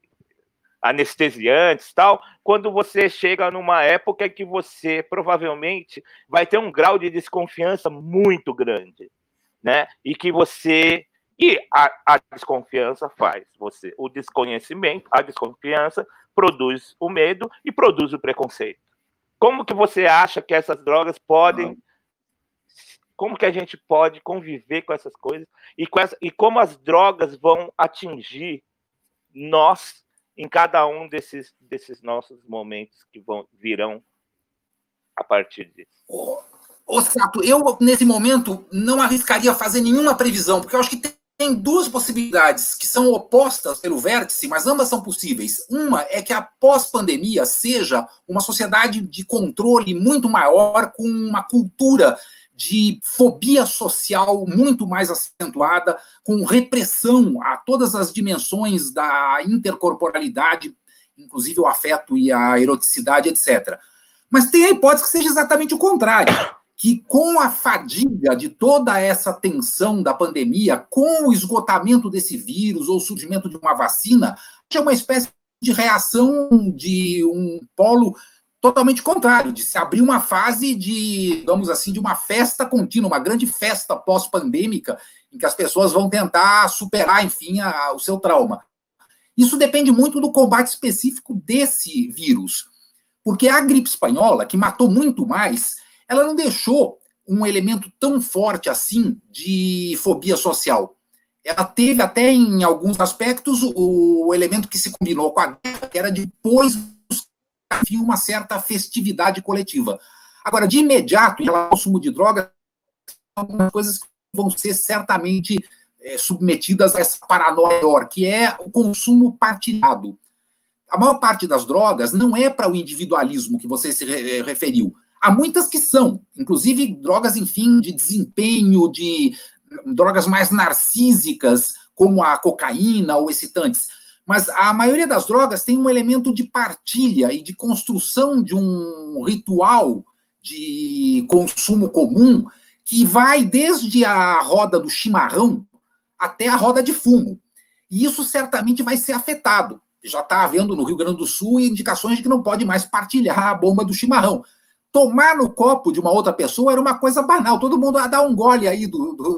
anestesiantes tal, quando você chega numa época que você provavelmente vai ter um grau de desconfiança muito grande, né? E que você e a, a, desconfiança faz você, o desconhecimento, a desconfiança produz o medo e produz o preconceito. Como que você acha que essas drogas podem como que a gente pode conviver com essas coisas e, com essa, e como as drogas vão atingir nós em cada um desses, desses nossos momentos que vão virão a partir disso. Ô, Sato, eu nesse momento não arriscaria fazer nenhuma previsão, porque eu acho que tem tem duas possibilidades que são opostas pelo vértice, mas ambas são possíveis. Uma é que a pós-pandemia seja uma sociedade de controle muito maior, com uma cultura de fobia social muito mais acentuada, com repressão a todas as dimensões da intercorporalidade, inclusive o afeto e a eroticidade, etc. Mas tem a hipótese que seja exatamente o contrário que com a fadiga de toda essa tensão da pandemia, com o esgotamento desse vírus ou o surgimento de uma vacina, é uma espécie de reação de um polo totalmente contrário, de se abrir uma fase de, digamos assim, de uma festa contínua, uma grande festa pós-pandêmica, em que as pessoas vão tentar superar, enfim, a, o seu trauma. Isso depende muito do combate específico desse vírus, porque a gripe espanhola, que matou muito mais, ela não deixou um elemento tão forte assim de fobia social. Ela teve até em alguns aspectos o elemento que se combinou com a guerra, que era depois enfim, uma certa festividade coletiva. Agora, de imediato, em relação ao consumo de drogas, algumas coisas vão ser certamente é, submetidas a essa paranoia que é o consumo partilhado. A maior parte das drogas não é para o individualismo que você se referiu. Há muitas que são, inclusive drogas, enfim, de desempenho, de drogas mais narcísicas, como a cocaína ou excitantes. Mas a maioria das drogas tem um elemento de partilha e de construção de um ritual de consumo comum que vai desde a roda do chimarrão até a roda de fumo. E isso certamente vai ser afetado. Já está havendo no Rio Grande do Sul indicações de que não pode mais partilhar a bomba do chimarrão tomar no copo de uma outra pessoa era uma coisa banal. Todo mundo ah, dá um gole aí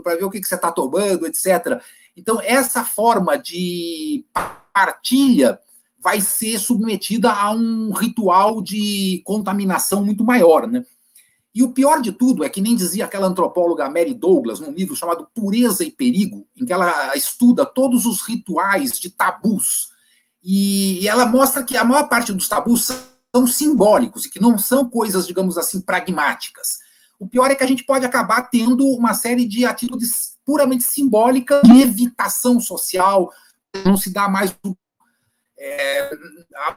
para ver o que, que você está tomando, etc. Então, essa forma de partilha vai ser submetida a um ritual de contaminação muito maior, né? E o pior de tudo é que nem dizia aquela antropóloga Mary Douglas, num livro chamado Pureza e Perigo, em que ela estuda todos os rituais de tabus. E ela mostra que a maior parte dos tabus são simbólicos e que não são coisas, digamos assim, pragmáticas. O pior é que a gente pode acabar tendo uma série de atitudes puramente simbólicas de evitação social, não se dá mais é,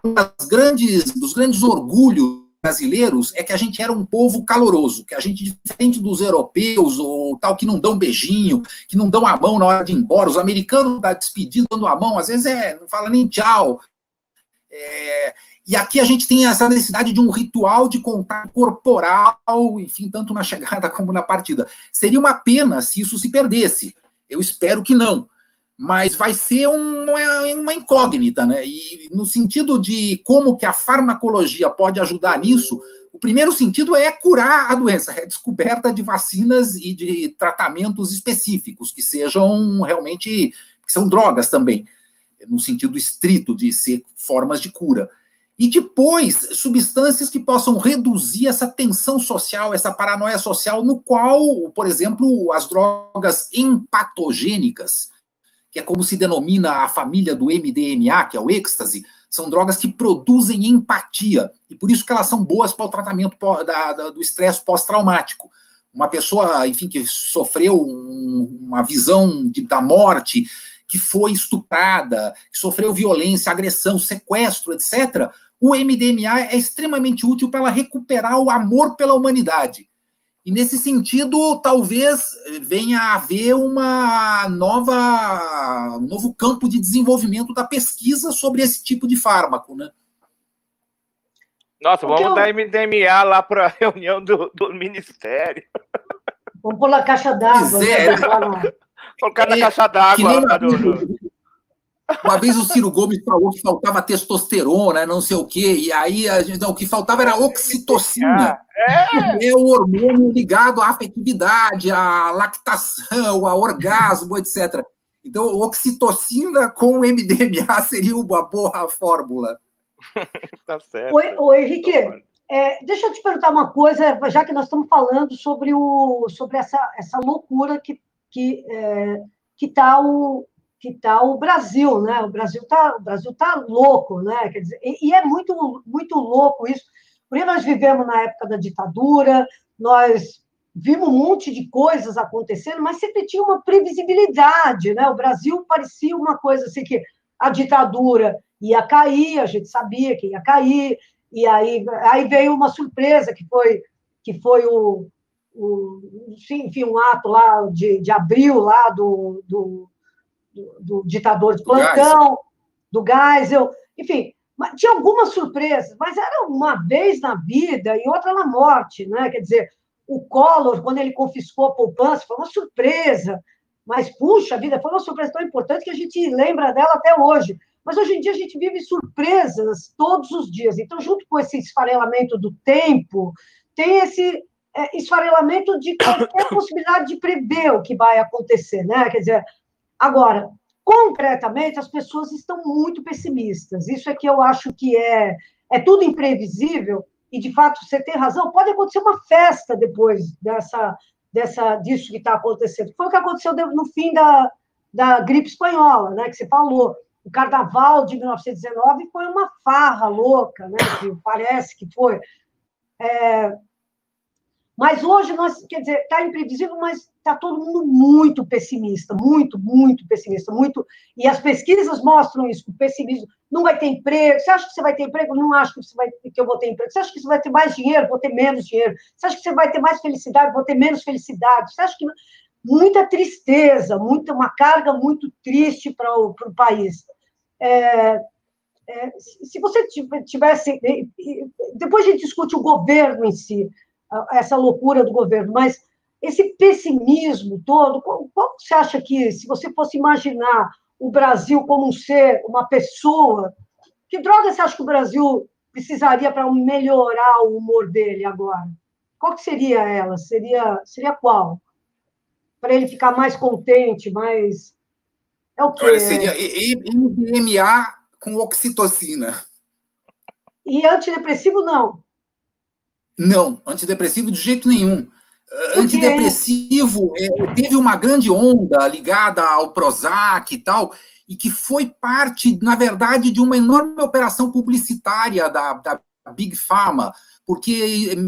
um grandes, dos grandes orgulhos brasileiros é que a gente era um povo caloroso, que a gente, diferente dos europeus ou tal, que não dão beijinho, que não dão a mão na hora de ir embora, os americanos da despedida dando a mão, às vezes é, não fala nem tchau. É, e aqui a gente tem essa necessidade de um ritual de contato corporal, enfim, tanto na chegada como na partida. Seria uma pena se isso se perdesse. Eu espero que não. Mas vai ser uma, uma incógnita, né? E no sentido de como que a farmacologia pode ajudar nisso, o primeiro sentido é curar a doença, é descoberta de vacinas e de tratamentos específicos, que sejam realmente, que são drogas também, no sentido estrito de ser formas de cura. E depois, substâncias que possam reduzir essa tensão social, essa paranoia social, no qual, por exemplo, as drogas empatogênicas, que é como se denomina a família do MDMA, que é o êxtase, são drogas que produzem empatia. E por isso que elas são boas para o tratamento do estresse pós-traumático. Uma pessoa, enfim, que sofreu um, uma visão de, da morte, que foi estuprada, que sofreu violência, agressão, sequestro, etc., o MDMA é extremamente útil para ela recuperar o amor pela humanidade. E nesse sentido, talvez venha a haver uma nova, um novo campo de desenvolvimento da pesquisa sobre esse tipo de fármaco, né? Nossa, vamos eu... dar MDMA lá para a reunião do, do Ministério. Vamos pôr na caixa d'água. É. Né? Colocar na caixa d'água. Do, do... Uma vez o Ciro Gomes falou que faltava testosterona, não sei o quê, e aí a gente, não, o que faltava era oxitocina. É. é o hormônio ligado à afetividade, à lactação, ao orgasmo, etc. Então, oxitocina com MDMA seria uma boa fórmula. tá certo. Oi, oi Henrique, é, deixa eu te perguntar uma coisa, já que nós estamos falando sobre, o, sobre essa, essa loucura que que é, que está o, que está o Brasil, né? O Brasil está o Brasil tá louco, né? Quer dizer, e, e, é muito muito louco isso, porque nós vivemos na época da ditadura, nós vimos um monte de coisas acontecendo, mas sempre tinha uma previsibilidade, né? O Brasil parecia uma coisa assim que a ditadura ia cair, a gente sabia que ia cair, e aí aí veio uma surpresa que foi que foi o, o enfim, um ato lá de, de abril lá do, do do, do ditador de plantão, do Geisel, enfim, tinha algumas surpresas, mas era uma vez na vida e outra na morte, né? Quer dizer, o Collor, quando ele confiscou a poupança, foi uma surpresa. Mas, puxa vida, foi uma surpresa tão importante que a gente lembra dela até hoje. Mas hoje em dia a gente vive surpresas todos os dias. Então, junto com esse esfarelamento do tempo, tem esse é, esfarelamento de qualquer possibilidade de prever o que vai acontecer, né? Quer dizer, agora, concretamente, as pessoas estão muito pessimistas. Isso é que eu acho que é, é tudo imprevisível, e de fato você tem razão, pode acontecer uma festa depois dessa, dessa disso que está acontecendo. Foi o que aconteceu no fim da, da gripe espanhola, né, que você falou. O carnaval de 1919 foi uma farra louca, né, que parece que foi. É, mas hoje nós, quer dizer, está imprevisível, mas está todo mundo muito pessimista, muito, muito pessimista, muito. E as pesquisas mostram isso, o pessimismo. Não vai ter emprego. Você acha que você vai ter emprego? Não acho que, você vai, que eu vou ter emprego. Você acha que você vai ter mais dinheiro? Vou ter menos dinheiro. Você acha que você vai ter mais felicidade? Vou ter menos felicidade. Você acha que muita tristeza, muita uma carga muito triste para o país. É, é, se você tivesse, depois a gente discute o governo em si, essa loucura do governo, mas esse pessimismo todo, qual, qual você acha que, se você fosse imaginar o Brasil como um ser, uma pessoa, que droga você acha que o Brasil precisaria para melhorar o humor dele agora? Qual que seria ela? Seria, seria qual? Para ele ficar mais contente, mais. É o quê? Olha, seria MDMA com oxitocina. E antidepressivo, não. Não, antidepressivo de jeito nenhum. Antidepressivo é, teve uma grande onda ligada ao Prozac e tal, e que foi parte, na verdade, de uma enorme operação publicitária da, da Big Pharma, porque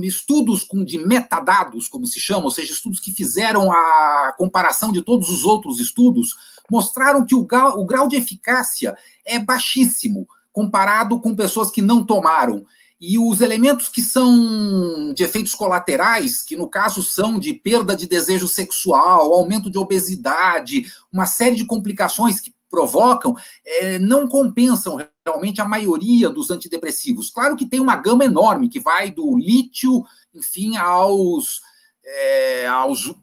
estudos com, de metadados, como se chama, ou seja, estudos que fizeram a comparação de todos os outros estudos, mostraram que o grau, o grau de eficácia é baixíssimo comparado com pessoas que não tomaram. E os elementos que são de efeitos colaterais, que no caso são de perda de desejo sexual, aumento de obesidade, uma série de complicações que provocam, é, não compensam realmente a maioria dos antidepressivos. Claro que tem uma gama enorme que vai do lítio, enfim, aos, é, aos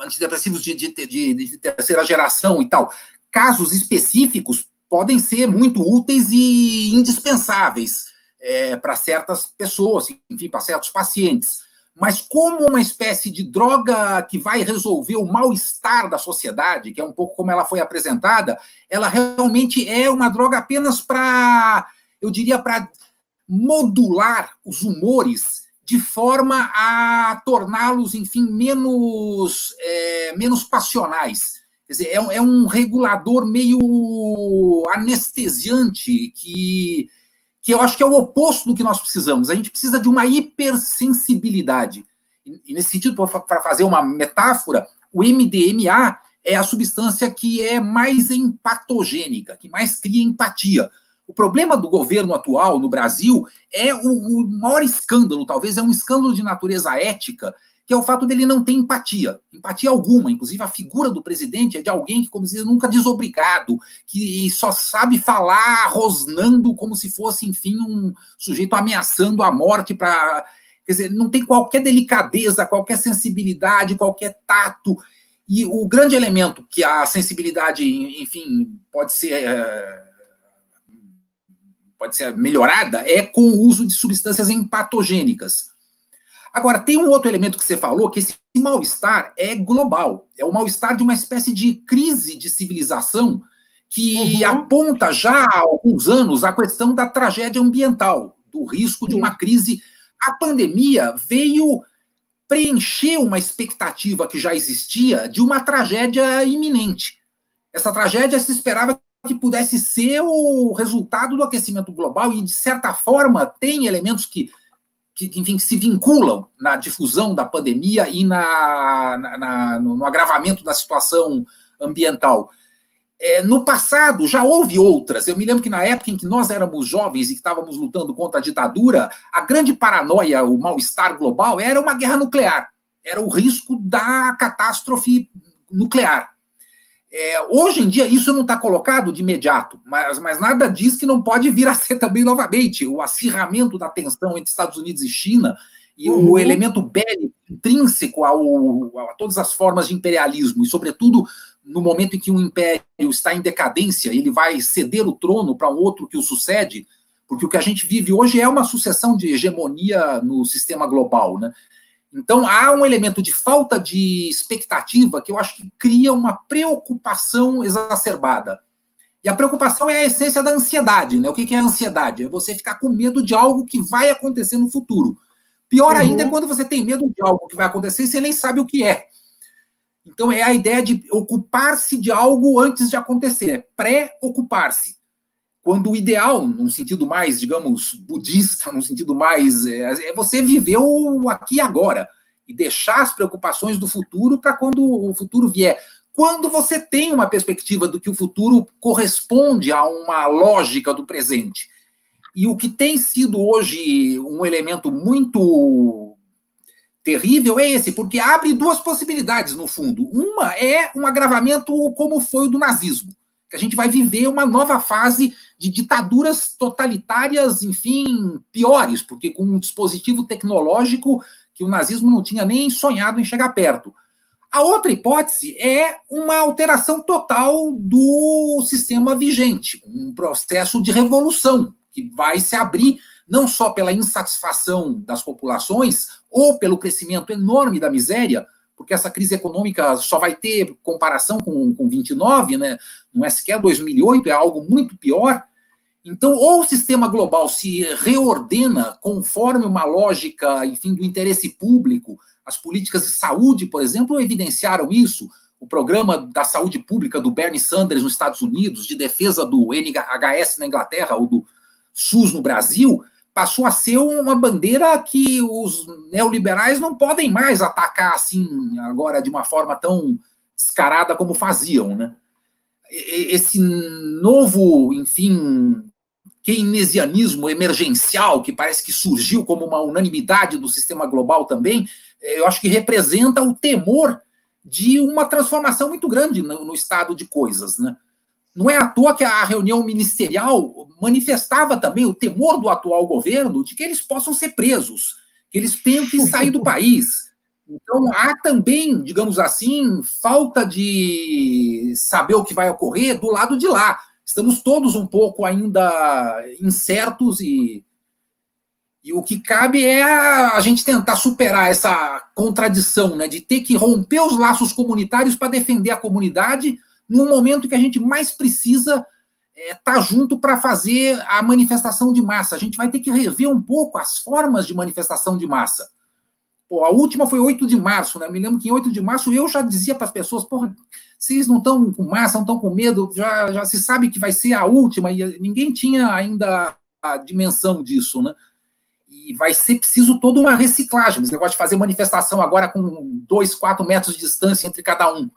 antidepressivos de, de, de, de terceira geração e tal. Casos específicos podem ser muito úteis e indispensáveis é, para certas pessoas, enfim, para certos pacientes. Mas como uma espécie de droga que vai resolver o mal-estar da sociedade, que é um pouco como ela foi apresentada, ela realmente é uma droga apenas para, eu diria, para modular os humores de forma a torná-los, enfim, menos, é, menos passionais. Quer dizer, é, é um regulador meio anestesiante que que eu acho que é o oposto do que nós precisamos. A gente precisa de uma hipersensibilidade. E, nesse sentido, para fazer uma metáfora, o MDMA é a substância que é mais empatogênica, que mais cria empatia. O problema do governo atual no Brasil é o, o maior escândalo, talvez é um escândalo de natureza ética, que é o fato dele não ter empatia, empatia alguma. Inclusive, a figura do presidente é de alguém que, como dizer, nunca desobrigado, que só sabe falar rosnando como se fosse, enfim, um sujeito ameaçando a morte para. Quer dizer, não tem qualquer delicadeza, qualquer sensibilidade, qualquer tato. E o grande elemento que a sensibilidade, enfim, pode ser. É, pode ser melhorada é com o uso de substâncias empatogênicas Agora, tem um outro elemento que você falou, que esse mal-estar é global. É o mal-estar de uma espécie de crise de civilização que uhum. aponta já há alguns anos a questão da tragédia ambiental, do risco de uma crise. A pandemia veio preencher uma expectativa que já existia de uma tragédia iminente. Essa tragédia se esperava que pudesse ser o resultado do aquecimento global e, de certa forma, tem elementos que que, enfim, se vinculam na difusão da pandemia e na, na, na no agravamento da situação ambiental. É, no passado já houve outras. Eu me lembro que na época em que nós éramos jovens e que estávamos lutando contra a ditadura, a grande paranoia, o mal-estar global era uma guerra nuclear. Era o risco da catástrofe nuclear. É, hoje em dia, isso não está colocado de imediato, mas, mas nada diz que não pode vir a ser também novamente. O acirramento da tensão entre Estados Unidos e China E uhum. o elemento bélico intrínseco ao, a todas as formas de imperialismo, e sobretudo no momento em que um império está em decadência, ele vai ceder o trono para um outro que o sucede, porque o que a gente vive hoje é uma sucessão de hegemonia no sistema global, né? Então há um elemento de falta de expectativa que eu acho que cria uma preocupação exacerbada. E a preocupação é a essência da ansiedade, né? O que é a ansiedade? É você ficar com medo de algo que vai acontecer no futuro. Pior ainda é uhum. quando você tem medo de algo que vai acontecer e você nem sabe o que é. Então é a ideia de ocupar-se de algo antes de acontecer, é pré-ocupar-se. Quando o ideal, num sentido mais, digamos, budista, num sentido mais. É, é você viver o aqui e agora e deixar as preocupações do futuro para quando o futuro vier. Quando você tem uma perspectiva do que o futuro corresponde a uma lógica do presente. E o que tem sido hoje um elemento muito terrível é esse, porque abre duas possibilidades, no fundo. Uma é um agravamento como foi o do nazismo, que a gente vai viver uma nova fase de ditaduras totalitárias, enfim, piores, porque com um dispositivo tecnológico que o nazismo não tinha nem sonhado em chegar perto. A outra hipótese é uma alteração total do sistema vigente, um processo de revolução, que vai se abrir não só pela insatisfação das populações ou pelo crescimento enorme da miséria, porque essa crise econômica só vai ter comparação com, com 29, né? não é sequer 2008, é algo muito pior. Então, ou o sistema global se reordena conforme uma lógica, enfim, do interesse público, as políticas de saúde, por exemplo, evidenciaram isso. O programa da saúde pública do Bernie Sanders nos Estados Unidos, de defesa do NHS na Inglaterra, ou do SUS no Brasil, passou a ser uma bandeira que os neoliberais não podem mais atacar assim, agora de uma forma tão descarada como faziam, né? Esse novo, enfim, keynesianismo emergencial, que parece que surgiu como uma unanimidade do sistema global também, eu acho que representa o temor de uma transformação muito grande no, no estado de coisas, né? Não é à toa que a reunião ministerial manifestava também o temor do atual governo de que eles possam ser presos, que eles tenham que sair do país. Então, há também, digamos assim, falta de saber o que vai ocorrer do lado de lá. Estamos todos um pouco ainda incertos e, e o que cabe é a, a gente tentar superar essa contradição né, de ter que romper os laços comunitários para defender a comunidade num momento que a gente mais precisa estar é, tá junto para fazer a manifestação de massa. A gente vai ter que rever um pouco as formas de manifestação de massa. Pô, a última foi 8 de março, né? Me lembro que em 8 de março eu já dizia para as pessoas, porra, vocês não estão com massa, não estão com medo, já, já se sabe que vai ser a última, e ninguém tinha ainda a dimensão disso, né? E vai ser preciso toda uma reciclagem. Esse negócio de fazer manifestação agora com dois, quatro metros de distância entre cada um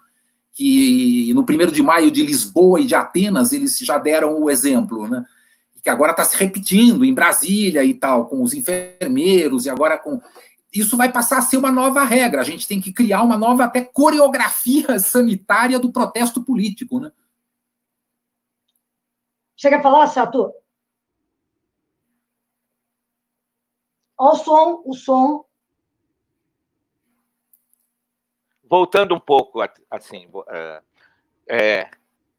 que no primeiro de maio de Lisboa e de Atenas eles já deram o exemplo, né? Que agora está se repetindo em Brasília e tal, com os enfermeiros e agora com. Isso vai passar a ser uma nova regra. A gente tem que criar uma nova até coreografia sanitária do protesto político, né? Chega a falar, Sato? Olha o som, o som. Voltando um pouco, assim, é, é,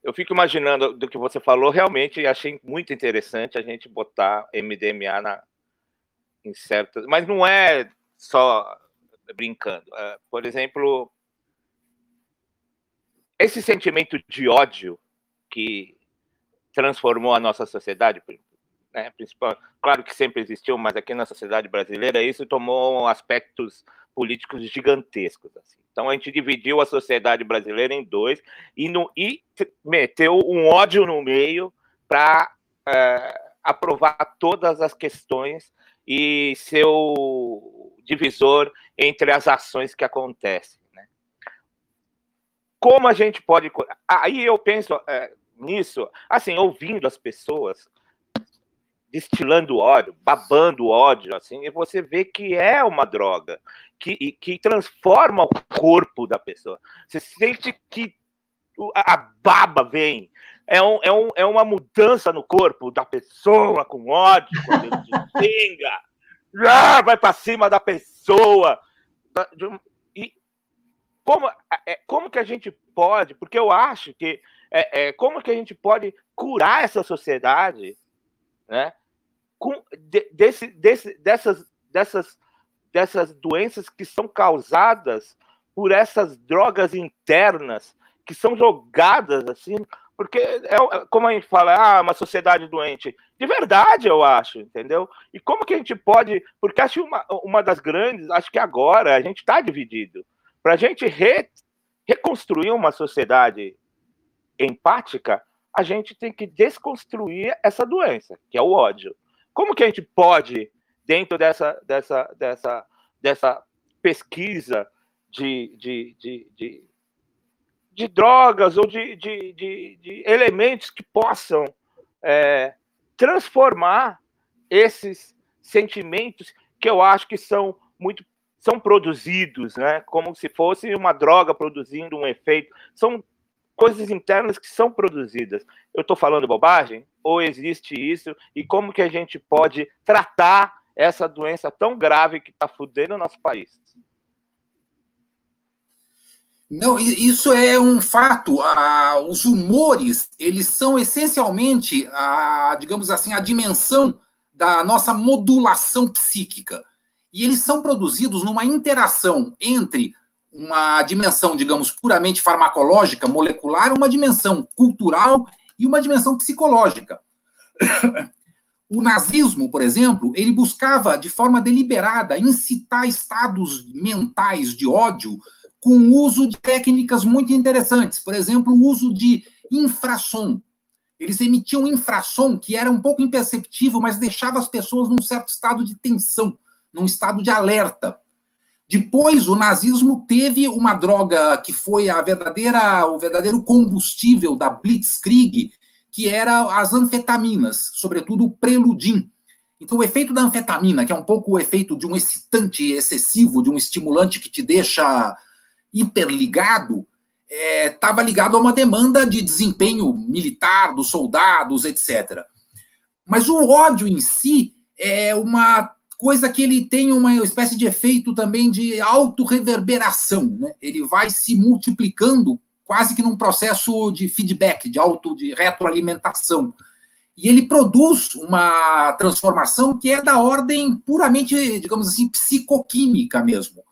eu fico imaginando do que você falou, realmente achei muito interessante a gente botar MDMA na, em certas. Mas não é só brincando. É, por exemplo, esse sentimento de ódio que transformou a nossa sociedade, né, claro que sempre existiu, mas aqui na sociedade brasileira isso tomou aspectos políticos gigantescos. Assim. Então a gente dividiu a sociedade brasileira em dois e, no, e meteu um ódio no meio para é, aprovar todas as questões e ser o divisor entre as ações que acontecem. Né? Como a gente pode. Aí eu penso é, nisso, assim, ouvindo as pessoas, destilando ódio, babando ódio, assim, e você vê que é uma droga, que, que transforma o corpo da pessoa. Você sente que a baba vem. É, um, é, um, é uma mudança no corpo da pessoa com ódio, ele xinga. ah, vai para cima da pessoa. E como, é, como que a gente pode, porque eu acho que é, é, como que a gente pode curar essa sociedade, né? Com, de, desse, desse, dessas, dessas, dessas doenças que são causadas por essas drogas internas que são jogadas assim, porque é como a gente fala, ah, uma sociedade doente. De verdade, eu acho, entendeu? E como que a gente pode, porque acho uma, uma das grandes, acho que agora a gente está dividido. Para a gente re, reconstruir uma sociedade empática, a gente tem que desconstruir essa doença, que é o ódio. Como que a gente pode, dentro dessa, dessa, dessa, dessa pesquisa de, de, de, de, de drogas ou de, de, de, de, elementos que possam é, transformar esses sentimentos que eu acho que são muito são produzidos, né? Como se fosse uma droga produzindo um efeito. São coisas internas que são produzidas. Eu estou falando bobagem? Ou existe isso? E como que a gente pode tratar essa doença tão grave que está fudendo o nosso país? Não, isso é um fato. Ah, os humores, eles são essencialmente, a, digamos assim, a dimensão da nossa modulação psíquica. E eles são produzidos numa interação entre uma dimensão, digamos, puramente farmacológica, molecular, uma dimensão cultural e uma dimensão psicológica. O nazismo, por exemplo, ele buscava de forma deliberada incitar estados mentais de ódio com o uso de técnicas muito interessantes. Por exemplo, o uso de infrassom. Eles emitiam infrassom que era um pouco imperceptível, mas deixava as pessoas num certo estado de tensão, num estado de alerta. Depois, o nazismo teve uma droga que foi a verdadeira, o verdadeiro combustível da Blitzkrieg, que era as anfetaminas, sobretudo o preludim. Então, o efeito da anfetamina, que é um pouco o efeito de um excitante excessivo, de um estimulante que te deixa hiperligado, estava é, ligado a uma demanda de desempenho militar dos soldados, etc. Mas o ódio em si é uma coisa que ele tem uma espécie de efeito também de autorreverberação. Né? Ele vai se multiplicando quase que num processo de feedback, de auto, de retroalimentação. E ele produz uma transformação que é da ordem puramente, digamos assim, psicoquímica mesmo.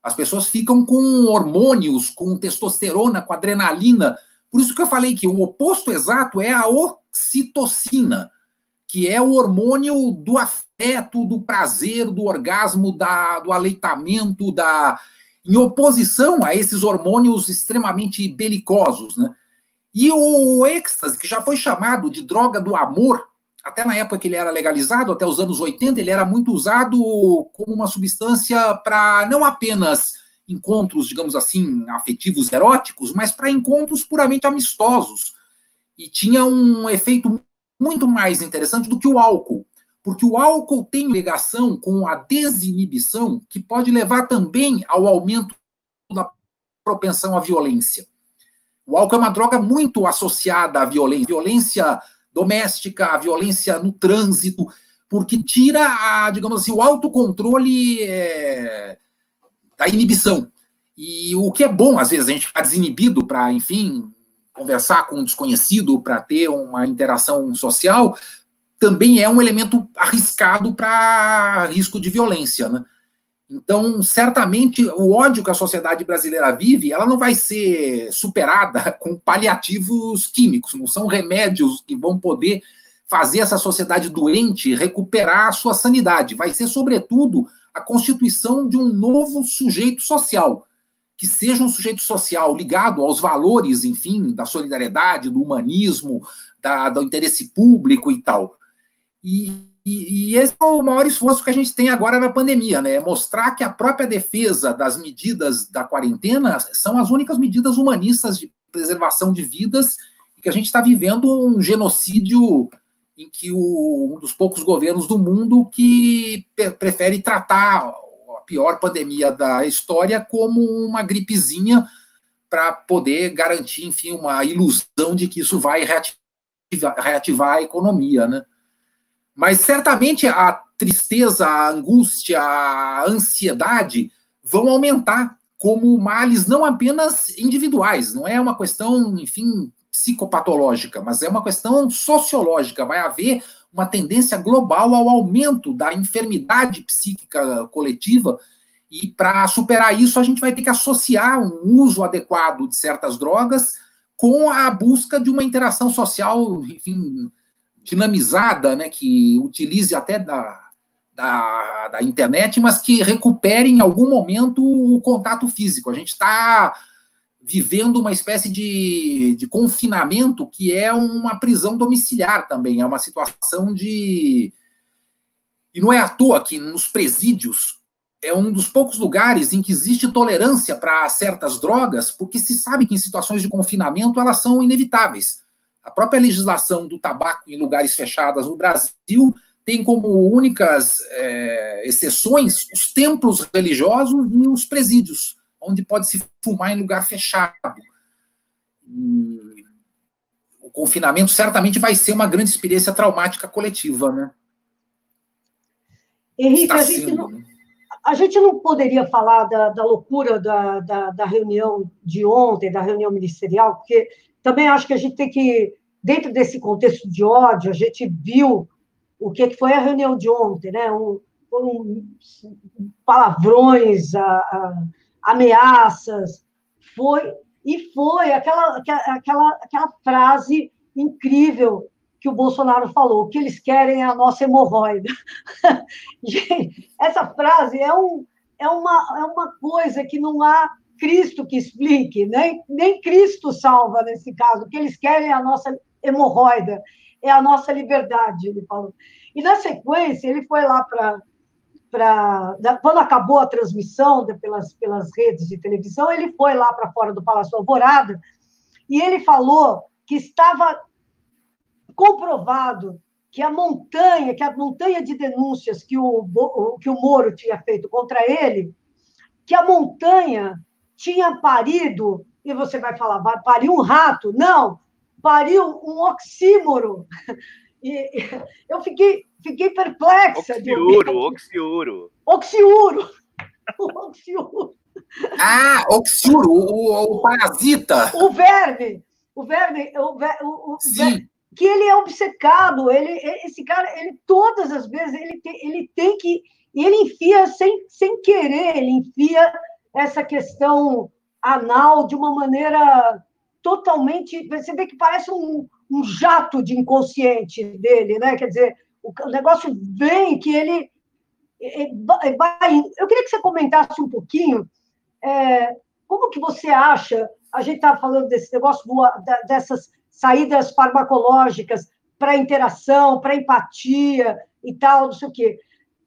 As pessoas ficam com hormônios, com testosterona, com adrenalina. Por isso que eu falei que o oposto exato é a oxitocina, que é o hormônio do afeto, do prazer, do orgasmo, da, do aleitamento, da em oposição a esses hormônios extremamente belicosos, né? E o êxtase, que já foi chamado de droga do amor, até na época que ele era legalizado, até os anos 80, ele era muito usado como uma substância para não apenas encontros, digamos assim, afetivos eróticos, mas para encontros puramente amistosos. E tinha um efeito muito mais interessante do que o álcool, porque o álcool tem ligação com a desinibição, que pode levar também ao aumento da propensão à violência. O álcool é uma droga muito associada à violência, violência doméstica, a violência no trânsito, porque tira, a, digamos assim, o autocontrole é, da inibição. E o que é bom, às vezes, a gente ficar desinibido para, enfim, conversar com um desconhecido, para ter uma interação social, também é um elemento arriscado para risco de violência, né? Então, certamente, o ódio que a sociedade brasileira vive, ela não vai ser superada com paliativos químicos, não são remédios que vão poder fazer essa sociedade doente recuperar a sua sanidade. Vai ser, sobretudo, a constituição de um novo sujeito social, que seja um sujeito social ligado aos valores, enfim, da solidariedade, do humanismo, da, do interesse público e tal. E, e, e, esse é o maior esforço que a gente tem agora na pandemia, né? É mostrar que a própria defesa das medidas da quarentena são as únicas medidas humanistas de preservação de vidas e que a gente está vivendo um genocídio em que o, um dos poucos governos do mundo que prefere tratar a pior pandemia da história como uma gripezinha para poder garantir, enfim, uma ilusão de que isso vai reativar, reativar a economia, né? Mas certamente a tristeza, a angústia, a ansiedade vão aumentar como males não apenas individuais, não é uma questão, enfim, psicopatológica, mas é uma questão sociológica. Vai haver uma tendência global ao aumento da enfermidade psíquica coletiva e para superar isso, a gente vai ter que associar um uso adequado de certas drogas com a busca de uma interação social, enfim, dinamizada, né, que utilize até da, da, da internet, mas que recupere em algum momento o contato físico. A gente está vivendo uma espécie de, de confinamento que é uma prisão domiciliar também, é uma situação de. E não é à toa que nos presídios é um dos poucos lugares em que existe tolerância para certas drogas, porque se sabe que em situações de confinamento elas são inevitáveis. A própria legislação do tabaco em lugares fechados no Brasil tem como únicas é, exceções os templos religiosos e os presídios, onde pode se fumar em lugar fechado. E o confinamento certamente vai ser uma grande experiência traumática coletiva, né? Henrique, a gente, não, né? a gente não poderia falar da, da loucura da, da, da, reunião de ontem, da reunião ministerial, porque também acho que a gente tem que, dentro desse contexto de ódio, a gente viu o que foi a reunião de ontem, né? Um, um palavrões, a, a, ameaças, foi e foi aquela, aquela, aquela frase incrível que o Bolsonaro falou, o que eles querem é a nossa hemorroida. essa frase é, um, é, uma, é uma coisa que não há Cristo que explique, nem, nem Cristo salva nesse caso. O que eles querem é a nossa hemorroida, é a nossa liberdade, ele falou. E, na sequência, ele foi lá para. Quando acabou a transmissão de, pelas, pelas redes de televisão, ele foi lá para fora do Palácio Alvorada e ele falou que estava comprovado que a montanha, que a montanha de denúncias que o, que o Moro tinha feito contra ele, que a montanha tinha parido, e você vai falar, pariu um rato. Não, pariu um oxímoro. E eu fiquei, fiquei perplexa. Oxiuro, oxiuro. Oxiuro. O oxiuro. Ah, oxiuro, o, o parasita. O verme. O verme, o, o, o Sim que ele é obcecado, ele, esse cara, ele todas as vezes ele tem, ele tem que, e ele enfia sem, sem querer, ele enfia essa questão anal de uma maneira totalmente, você vê que parece um, um jato de inconsciente dele, né? Quer dizer, o, negócio vem que ele, vai. Eu queria que você comentasse um pouquinho é, como que você acha. A gente estava falando desse negócio dessas saídas farmacológicas para interação, para empatia e tal, não sei o quê.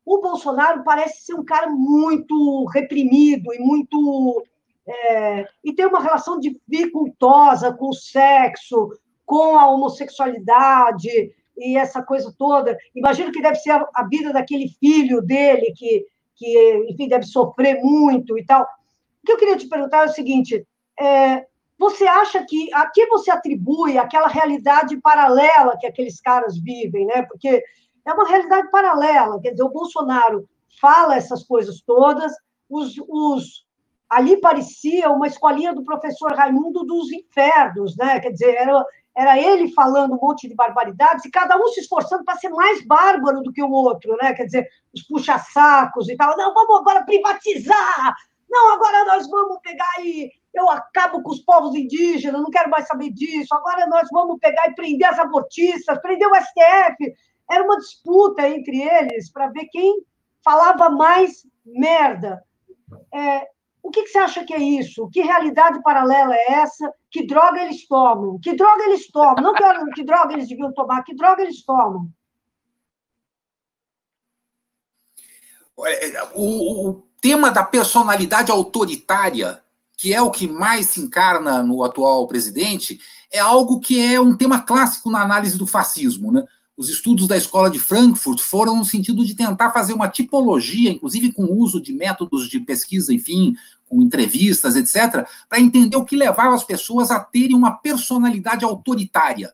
O Bolsonaro parece ser um cara muito reprimido e muito. É, e tem uma relação dificultosa com o sexo, com a homossexualidade e essa coisa toda. Imagino que deve ser a, vida daquele filho dele, que, que, enfim, deve sofrer muito e tal. O que eu queria te perguntar é o seguinte: é, você acha que a que você atribui aquela realidade paralela que aqueles caras vivem, né? Porque é uma realidade paralela, quer dizer, o Bolsonaro fala essas coisas todas, os, os ali parecia uma escolinha do professor Raimundo dos infernos, né? Quer dizer, era, era ele falando um monte de barbaridades e cada um se esforçando para ser mais bárbaro do que o outro, né? Quer dizer, os puxa-sacos e tal. Não, vamos agora privatizar! Não, agora nós vamos pegar e eu acabo com os povos indígenas, não quero mais saber disso, agora nós vamos pegar e prender as abortistas, prender o STF. Era uma disputa entre eles para ver quem falava mais merda. É, o que, que, você acha que é isso? Que realidade paralela é essa? Que droga eles tomam? Que droga eles tomam? Não quero que droga eles deviam tomar, que droga eles tomam? O, o tema da personalidade autoritária que é o que mais se encarna no atual presidente, é algo que é um tema clássico na análise do fascismo. Né? Os estudos da escola de Frankfurt foram no sentido de tentar fazer uma tipologia, inclusive com o uso de métodos de pesquisa, enfim, com entrevistas, etc., para entender o que levava as pessoas a terem uma personalidade autoritária.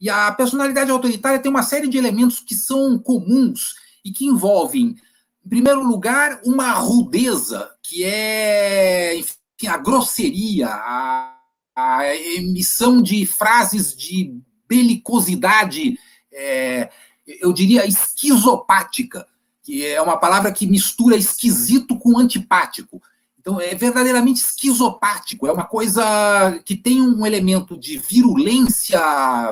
E a personalidade autoritária tem uma série de elementos que são comuns e que envolvem, em primeiro lugar, uma rudeza, que é enfim, a grosseria, a, a, emissão de frases de belicosidade, é, eu diria esquizopática, que é uma palavra que mistura esquisito com antipático. Então, é verdadeiramente esquizopático, é uma coisa que tem um elemento de virulência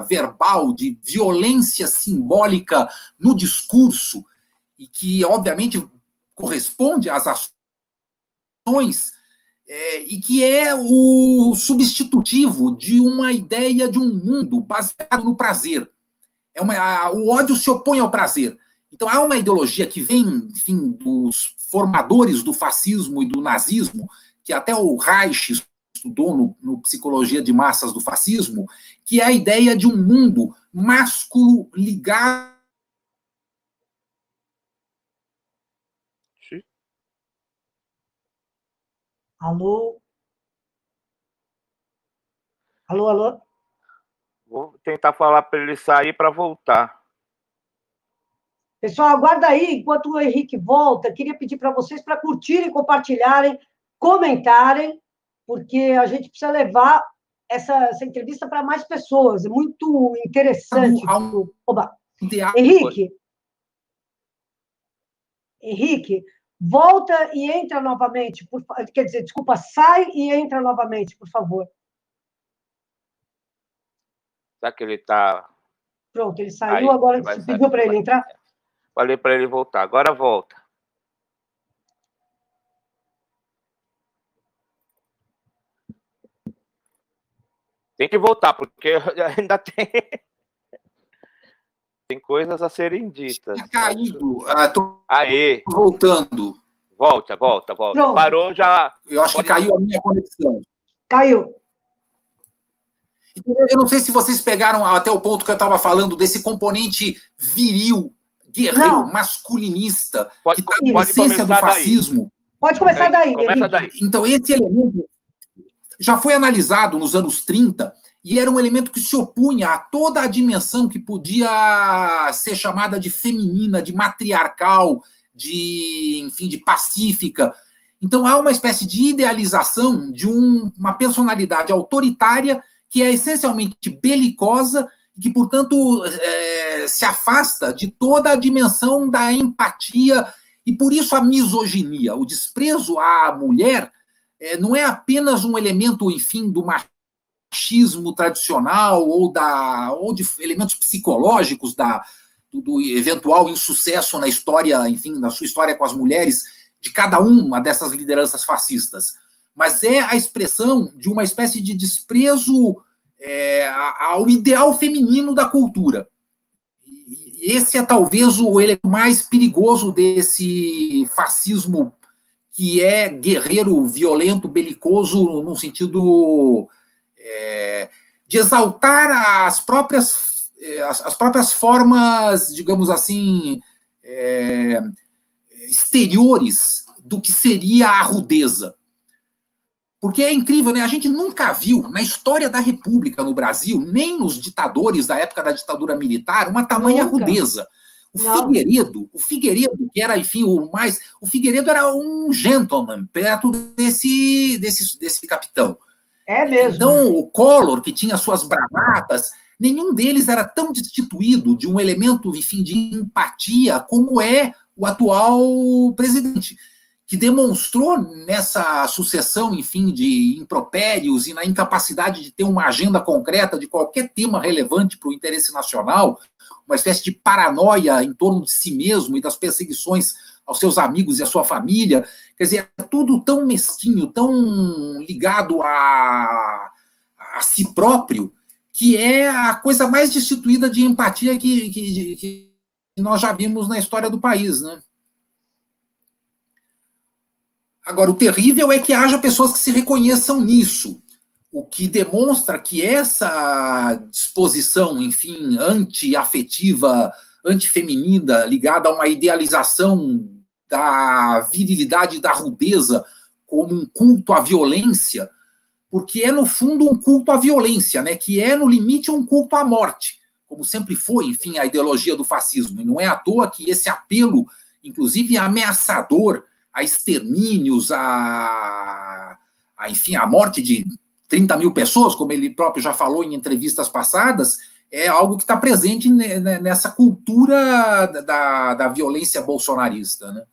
verbal, de violência simbólica no discurso, e que, obviamente, corresponde às ações, é, e que é o substitutivo de uma ideia de um mundo baseado no prazer. É uma, a, o ódio se opõe ao prazer. Então, há uma ideologia que vem, enfim, dos formadores do fascismo e do nazismo, que até o Reich estudou no, no, Psicologia de Massas do Fascismo, que é a ideia de um mundo másculo ligado. Alô? Alô, alô? Vou tentar falar para ele sair para voltar. Pessoal, aguarda aí, enquanto o Henrique volta, queria pedir para vocês para curtirem, compartilharem, comentarem, porque a gente precisa levar essa, essa entrevista para mais pessoas. É muito interessante. Oba. Henrique, Henrique, volta e entra novamente, por, quer dizer, desculpa, sai e entra novamente, por favor. Será que ele está. Pronto, ele saiu, Aí, agora você pediu para ele entrar? Falei para ele voltar. Agora volta. Tem que voltar, porque ainda tem. Tem coisas a serem ditas. Tá caído. Ah, tô Aê. voltando. Volta, volta, volta. Pronto. Parou já. Eu acho Pode... que caiu a minha conexão. Caiu. Eu não sei se vocês pegaram até o ponto que eu estava falando desse componente viril guerreiro, não. masculinista, pode, que está na essência do fascismo. Daí. Pode começar daí. Começa daí. Então, esse elemento já foi analisado nos anos 30 e era um elemento que se opunha a toda a dimensão que podia ser chamada de feminina, de matriarcal, de, enfim, de pacífica. Então há uma espécie de idealização de um, uma personalidade autoritária que é essencialmente belicosa e que, portanto, é, se afasta de toda a dimensão da empatia e, por isso, a misoginia. O desprezo à mulher é, não é apenas um elemento, enfim, do machismo tradicional ou, da, ou de elementos psicológicos da, do, do eventual insucesso na história, enfim, na sua história com as mulheres de cada uma dessas lideranças fascistas, mas é a expressão de uma espécie de desprezo é, ao ideal feminino da cultura. Esse é talvez o elemento mais perigoso desse fascismo que é guerreiro, violento, belicoso, no sentido é, de exaltar as próprias, é, as, as, próprias formas, digamos assim, é, exteriores do que seria a rudeza. Porque é incrível, né? A gente nunca viu na história da República no Brasil, nem nos ditadores da época da ditadura militar, uma tamanha nunca. rudeza. O Não. Figueiredo, o Figueiredo, que era, enfim, o mais. O Figueiredo era um gentleman perto desse, desse, desse capitão. É mesmo. Então, o Collor, que tinha suas bravatas, nenhum deles era tão destituído de um elemento, enfim, de empatia como é o atual presidente que demonstrou nessa sucessão, enfim, de impropérios e na incapacidade de ter uma agenda concreta de qualquer tema relevante para o interesse nacional, uma espécie de paranoia em torno de si mesmo e das perseguições aos seus amigos e à sua família. Quer dizer, é tudo tão mesquinho, tão ligado a, a si próprio, que é a coisa mais destituída de empatia que, que, que nós já vimos na história do país, né? Agora, o terrível é que haja pessoas que se reconheçam nisso, o que demonstra que essa disposição, enfim, anti-afetiva, antifeminina, ligada a uma idealização da virilidade da rudeza como um culto à violência, porque é, no fundo, um culto à violência, né, que é, no limite, um culto à morte. como sempre foi, enfim, a ideologia do fascismo. E não é à toa que esse apelo, inclusive ameaçador, a extermínios, a, a enfim, a morte de 30 mil pessoas, como ele próprio já falou em entrevistas passadas, é algo que está presente nessa cultura da, da violência bolsonarista, né?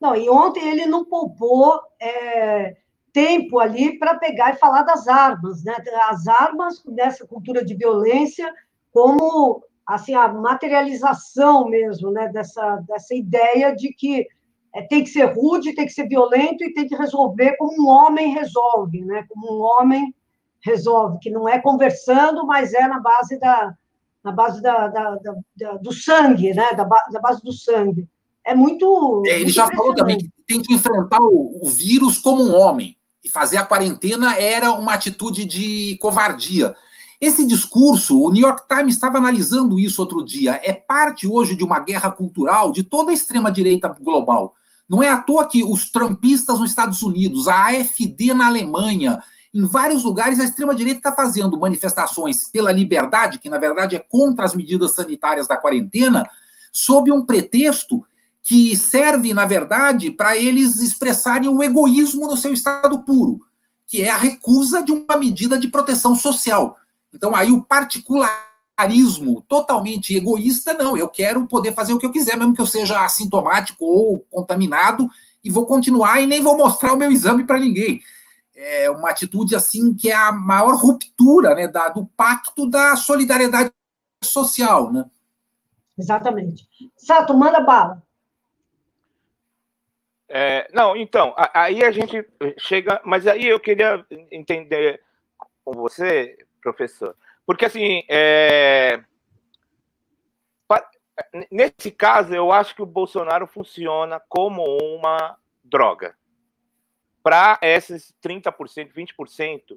Não, e ontem ele não poupou é, tempo ali para pegar e falar das armas, né? As armas dessa cultura de violência como assim a materialização mesmo, né? Dessa dessa ideia de que é, tem que ser rude, tem que ser violento e tem que resolver como um homem resolve, né? Como um homem resolve, que não é conversando, mas é na base da na base da, da, da do sangue, né? Da, da base do sangue. É muito. É, ele muito já falou também que tem que enfrentar o, o vírus como um homem e fazer a quarentena era uma atitude de covardia. Esse discurso, o New York Times estava analisando isso outro dia, é parte hoje de uma guerra cultural de toda a extrema-direita global. Não é à toa que os trumpistas nos Estados Unidos, a AFD na Alemanha, em vários lugares a extrema-direita está fazendo manifestações pela liberdade, que na verdade é contra as medidas sanitárias da quarentena, sob um pretexto que serve, na verdade, para eles expressarem o egoísmo no seu estado puro, que é a recusa de uma medida de proteção social. Então, aí o totalmente egoísta, não, eu quero poder fazer o que eu quiser, mesmo que eu seja assintomático ou contaminado, e vou continuar e nem vou mostrar o meu exame para ninguém. É uma atitude assim que é a maior ruptura né, da, do pacto da solidariedade social. Né? Exatamente. Sato, manda bala. É, não, então, aí a gente chega, mas aí eu queria entender com você, professor, porque assim, é, nesse caso, eu acho que o Bolsonaro funciona como uma droga para esses 30%, 20%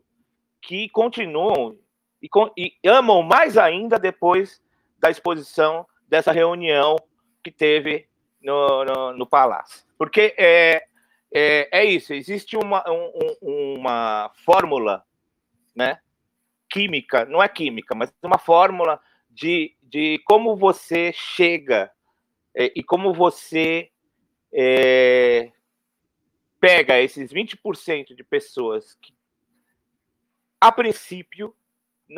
que continuam e, e amam mais ainda depois da exposição dessa reunião que teve no, no, no Palácio. Porque é, é, é isso, existe uma, um, uma fórmula né, química, não é química, mas uma fórmula de, de como você chega é, e como você é, pega esses 20% de pessoas que, a princípio,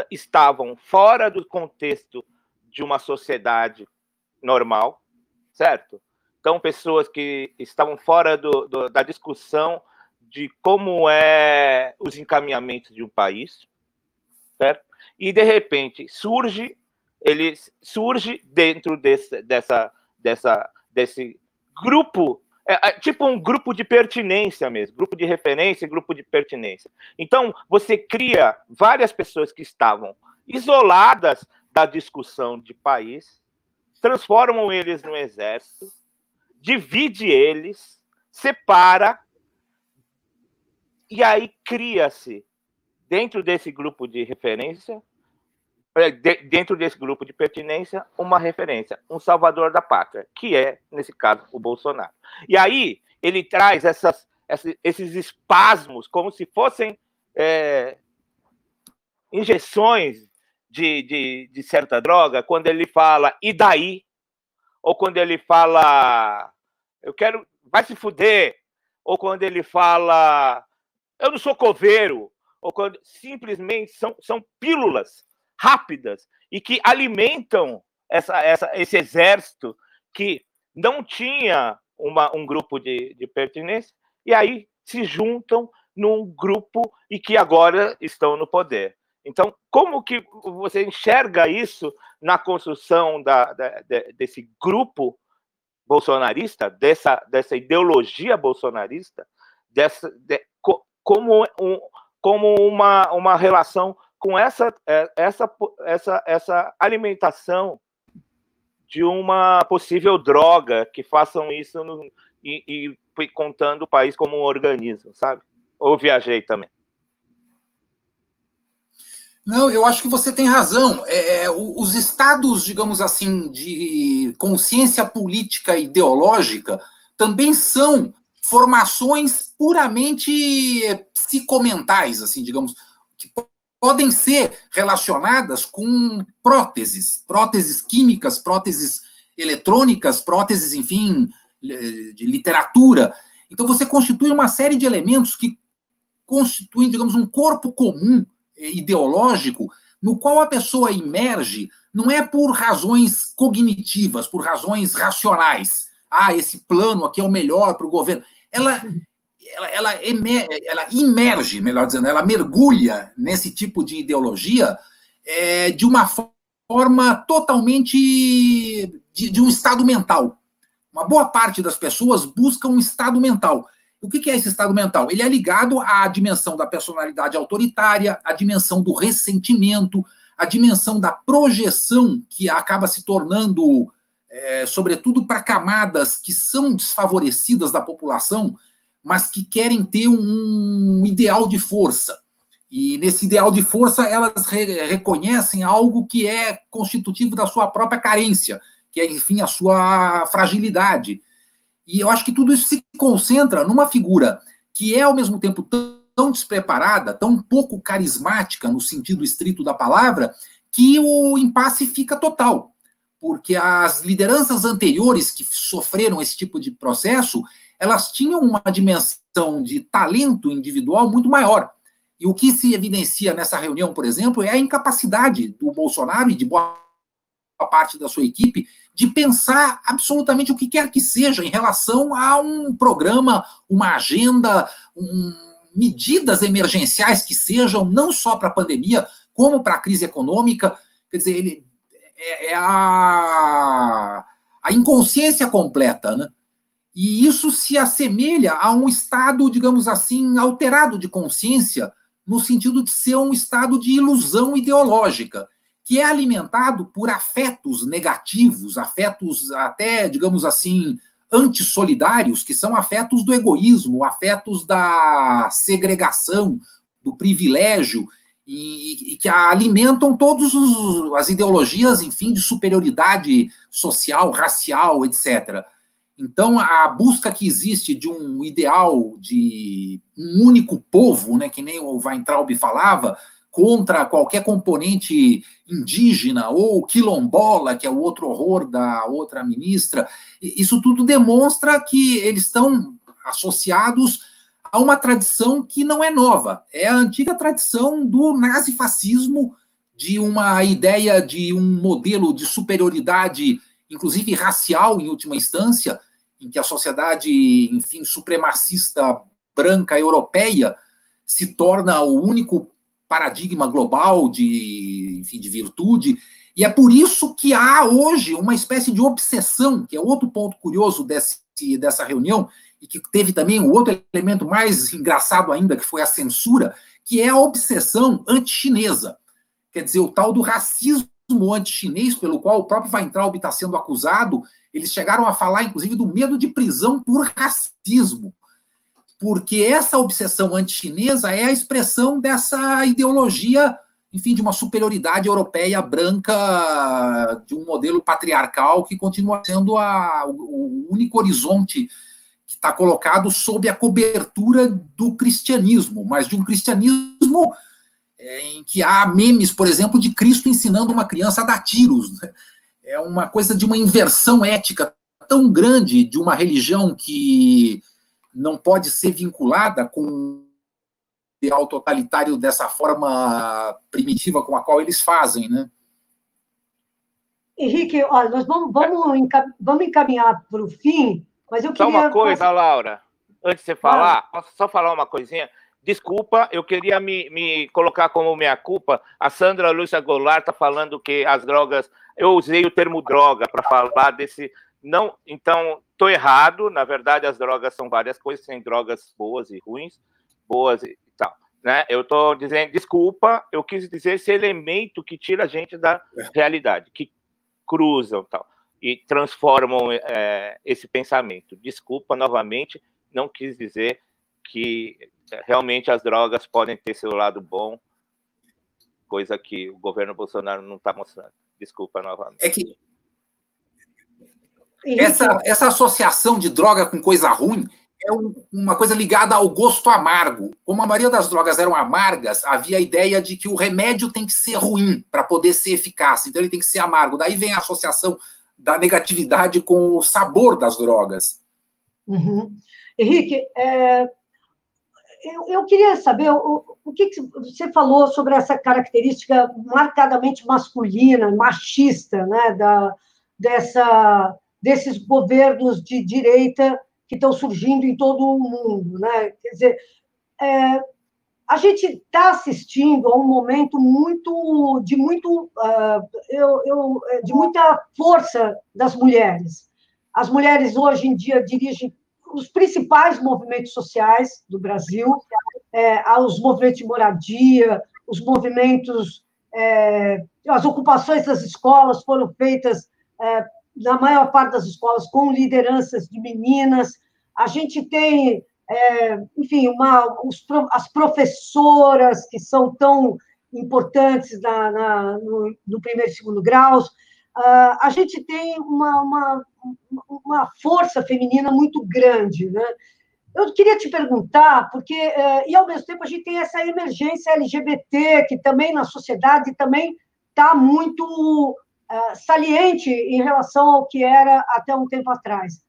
estavam fora do contexto de uma sociedade normal, certo? Então, pessoas que estavam fora do, do, da discussão de como é os encaminhamentos de um país, certo? E de repente surge, ele surge dentro desse, dessa, dessa, desse grupo, é, é, tipo um grupo de pertinência mesmo, grupo de referência, grupo de pertinência. Então você cria várias pessoas que estavam isoladas da discussão de país, transformam eles no exército divide eles, separa, e aí cria-se, dentro desse grupo de referência, é, dentro desse grupo de pertinência, uma referência, um salvador da pátria, que é, nesse caso, o Bolsonaro. E aí ele traz essas, esses espasmos como se fossem é, injeções de, de, de certa droga, quando ele fala, e daí? Ou quando ele fala, eu quero, vai se fuder, ou quando ele fala, eu não sou coveiro, ou quando simplesmente são, são pílulas rápidas e que alimentam essa, essa, esse exército que não tinha uma, um grupo de, de pertinência, e aí se juntam num grupo e que agora estão no poder. Então, como que você enxerga isso na construção da, da, desse grupo bolsonarista, dessa, dessa ideologia bolsonarista, dessa, de, como, um, como uma, uma relação com essa, é, essa, essa, essa alimentação de uma possível droga que façam isso no, e, e contando o país como um organismo, sabe? Ou viajei também. Não, eu acho que você tem razão. É, é os estados, digamos assim, de consciência política ideológica também são formações puramente psicomentais, assim, digamos, que podem ser relacionadas com próteses, próteses químicas, próteses eletrônicas, próteses, enfim, de literatura. Então você constitui uma série de elementos que constituem, digamos, um corpo comum eh, ideológico no qual a pessoa emerge não é por razões cognitivas, por razões racionais. Ah, esse plano aqui é o melhor para o governo. Ela, ela, ela, emer, ela emerge, melhor dizendo, ela mergulha nesse tipo de ideologia é, de uma forma totalmente de, de, um estado mental. Uma boa parte das pessoas busca um estado mental. O que é esse estado mental? Ele é ligado à dimensão da personalidade autoritária, à dimensão do ressentimento, à dimensão da projeção que acaba se tornando, é, sobretudo para camadas que são desfavorecidas da população, mas que querem ter um ideal de força. E nesse ideal de força, elas re reconhecem algo que é constitutivo da sua própria carência, que é, enfim, a sua fragilidade. E eu acho que tudo isso se concentra numa figura que é, ao mesmo tempo, tão, tão despreparada, tão pouco carismática, no sentido estrito da palavra, que o impasse fica total. Porque as lideranças anteriores que sofreram esse tipo de processo, elas tinham uma dimensão de talento individual muito maior. E o que se evidencia nessa reunião, por exemplo, é a incapacidade do Bolsonaro e de boa parte da sua equipe de pensar absolutamente o que quer que seja em relação a um programa, uma agenda, um, medidas emergenciais que sejam, não só para a pandemia, como para a crise econômica. Quer dizer, ele é, é a, a inconsciência completa, né? E isso se assemelha a um estado, digamos assim, alterado de consciência, no sentido de ser um estado de ilusão ideológica que é alimentado por afetos negativos, afetos até, digamos assim, antissolidários, que são afetos do egoísmo, afetos da segregação, do privilégio, e, e que alimentam todas as ideologias, enfim, de superioridade social, racial, etc. Então, a busca que existe de um ideal de um único povo, né, que nem o Weintraub falava, contra qualquer componente indígena ou quilombola, que é o outro horror da outra ministra. Isso tudo demonstra que eles estão associados a uma tradição que não é nova, é a antiga tradição do nazifascismo, de uma ideia de um modelo de superioridade, inclusive racial, em última instância, em que a sociedade, enfim, supremacista branca europeia se torna o único paradigma global de, enfim, de virtude. E é por isso que há hoje uma espécie de obsessão, que é outro ponto curioso desse, dessa reunião, e que teve também o outro elemento mais engraçado ainda, que foi a censura, que é a obsessão anti-chinesa. Quer dizer, o tal do racismo anti-chinês, pelo qual o próprio Weintraub está sendo acusado, eles chegaram a falar, inclusive, do medo de prisão por racismo porque essa obsessão anti-chinesa é a expressão dessa ideologia, enfim, de uma superioridade europeia branca, de um modelo patriarcal que continua sendo a, o único horizonte está colocado sob a cobertura do cristianismo, mas de um cristianismo é, em que há memes, por exemplo, de Cristo ensinando uma criança a dar tiros. Né? É uma coisa de uma inversão ética tão grande de uma religião que não pode ser vinculada com o ideal totalitário dessa forma primitiva com a qual eles fazem, né? Henrique, olha, nós vamos, vamos, vamos encaminhar para o fim, mas eu queria... Só uma coisa, Laura, antes de você falar, posso só falar uma coisinha? Desculpa, eu queria me, me colocar como minha culpa. A Sandra Lúcia Goulart está falando que as drogas. Eu usei o termo droga para falar desse. Não, então, Estou errado, na verdade, as drogas são várias coisas, tem drogas boas e ruins, boas e tal. Né? Eu estou dizendo, desculpa, eu quis dizer esse elemento que tira a gente da realidade, que cruzam tal, e transformam é, esse pensamento. Desculpa novamente, não quis dizer que é, realmente as drogas podem ter seu lado bom, coisa que o governo Bolsonaro não está mostrando. Desculpa novamente. É que essa, essa associação de droga com coisa ruim é uma coisa ligada ao gosto amargo. Como a maioria das drogas eram amargas, havia a ideia de que o remédio tem que ser ruim para poder ser eficaz, então ele tem que ser amargo. Daí vem a associação da negatividade com o sabor das drogas. Uhum. Henrique, é, eu, eu, queria saber o, o que, que, você falou sobre essa característica marcadamente masculina, machista, né, da, dessa, desses governos de direita que estão surgindo em todo o mundo, né? Quer dizer, é, a gente está assistindo a um momento muito de muito uh, eu, eu, de muita força das mulheres. As mulheres hoje em dia dirigem os principais movimentos sociais do Brasil, é, os movimentos de moradia, os movimentos, é, as ocupações das escolas foram feitas é, na maior parte das escolas com lideranças de meninas. A gente tem, é, enfim, uma, os, as professoras que são tão importantes na, na no, no, primeiro e segundo graus. Uh, a gente tem uma, uma, uma força feminina muito grande, né? Eu queria te perguntar, porque, uh, e ao mesmo tempo a gente tem essa emergência LGBT, que também na sociedade também está muito uh, saliente em relação ao que era até um tempo atrás.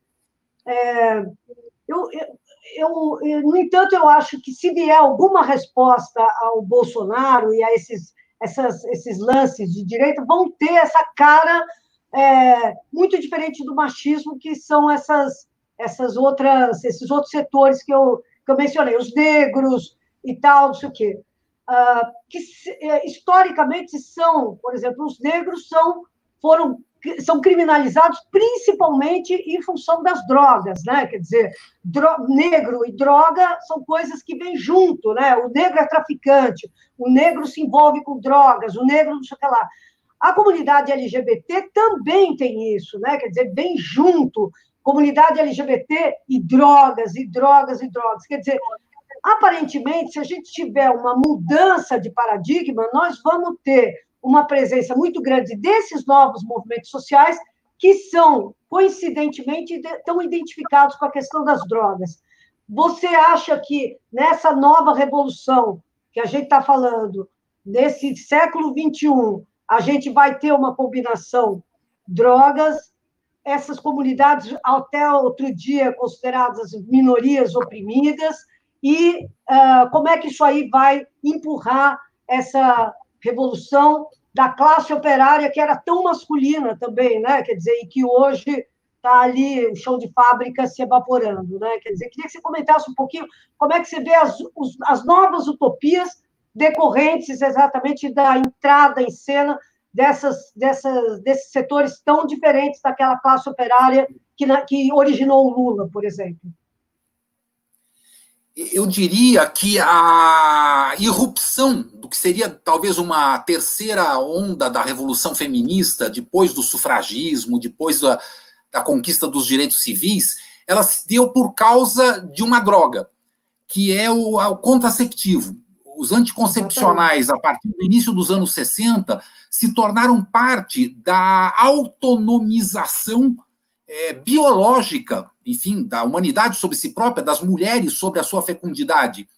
É, eu, eu, eu, no entanto, eu acho que se vier alguma resposta ao Bolsonaro e a esses essas, esses lances de direita vão ter essa cara é, muito diferente do machismo, que são essas, essas outras, esses outros setores que eu, que eu mencionei, os negros e tal, não sei o quê. Uh, que é, historicamente são, por exemplo, os negros são, foram são criminalizados principalmente em função das drogas, né? Quer dizer, negro e droga são coisas que vêm junto, né? O negro é traficante, o negro se envolve com drogas, o negro não sei o que lá. A comunidade LGBT também tem isso, né? Quer dizer, vem junto comunidade LGBT e drogas, e drogas, e drogas. Quer dizer, aparentemente, se a gente tiver uma mudança de paradigma, nós vamos ter uma presença muito grande desses novos movimentos sociais que são, coincidentemente, estão identificados com a questão das drogas. Você acha que nessa nova revolução que a gente está falando, nesse século XXI, a gente vai ter uma combinação drogas, essas comunidades até outro dia consideradas minorias oprimidas, e uh, como é que isso aí vai empurrar essa revolução da classe operária que era tão masculina também, né? Quer dizer, e que hoje está ali o chão de fábrica se evaporando, né? Quer dizer, queria que você comentasse um pouquinho como é que você vê as, os, as novas utopias decorrentes exatamente da entrada em cena dessas, dessas, desses setores tão diferentes daquela classe operária que, na, que originou o Lula, por exemplo eu diria que a irrupção do que seria talvez uma terceira onda da revolução feminista, depois do sufragismo, depois da, da conquista dos direitos civis, ela se deu por causa de uma droga, que é o, o contraceptivo. Os anticoncepcionais, a partir do início dos anos 60, se tornaram parte da autonomização é, biológica enfim, da humanidade sobre si própria, das mulheres sobre a sua fecundidade.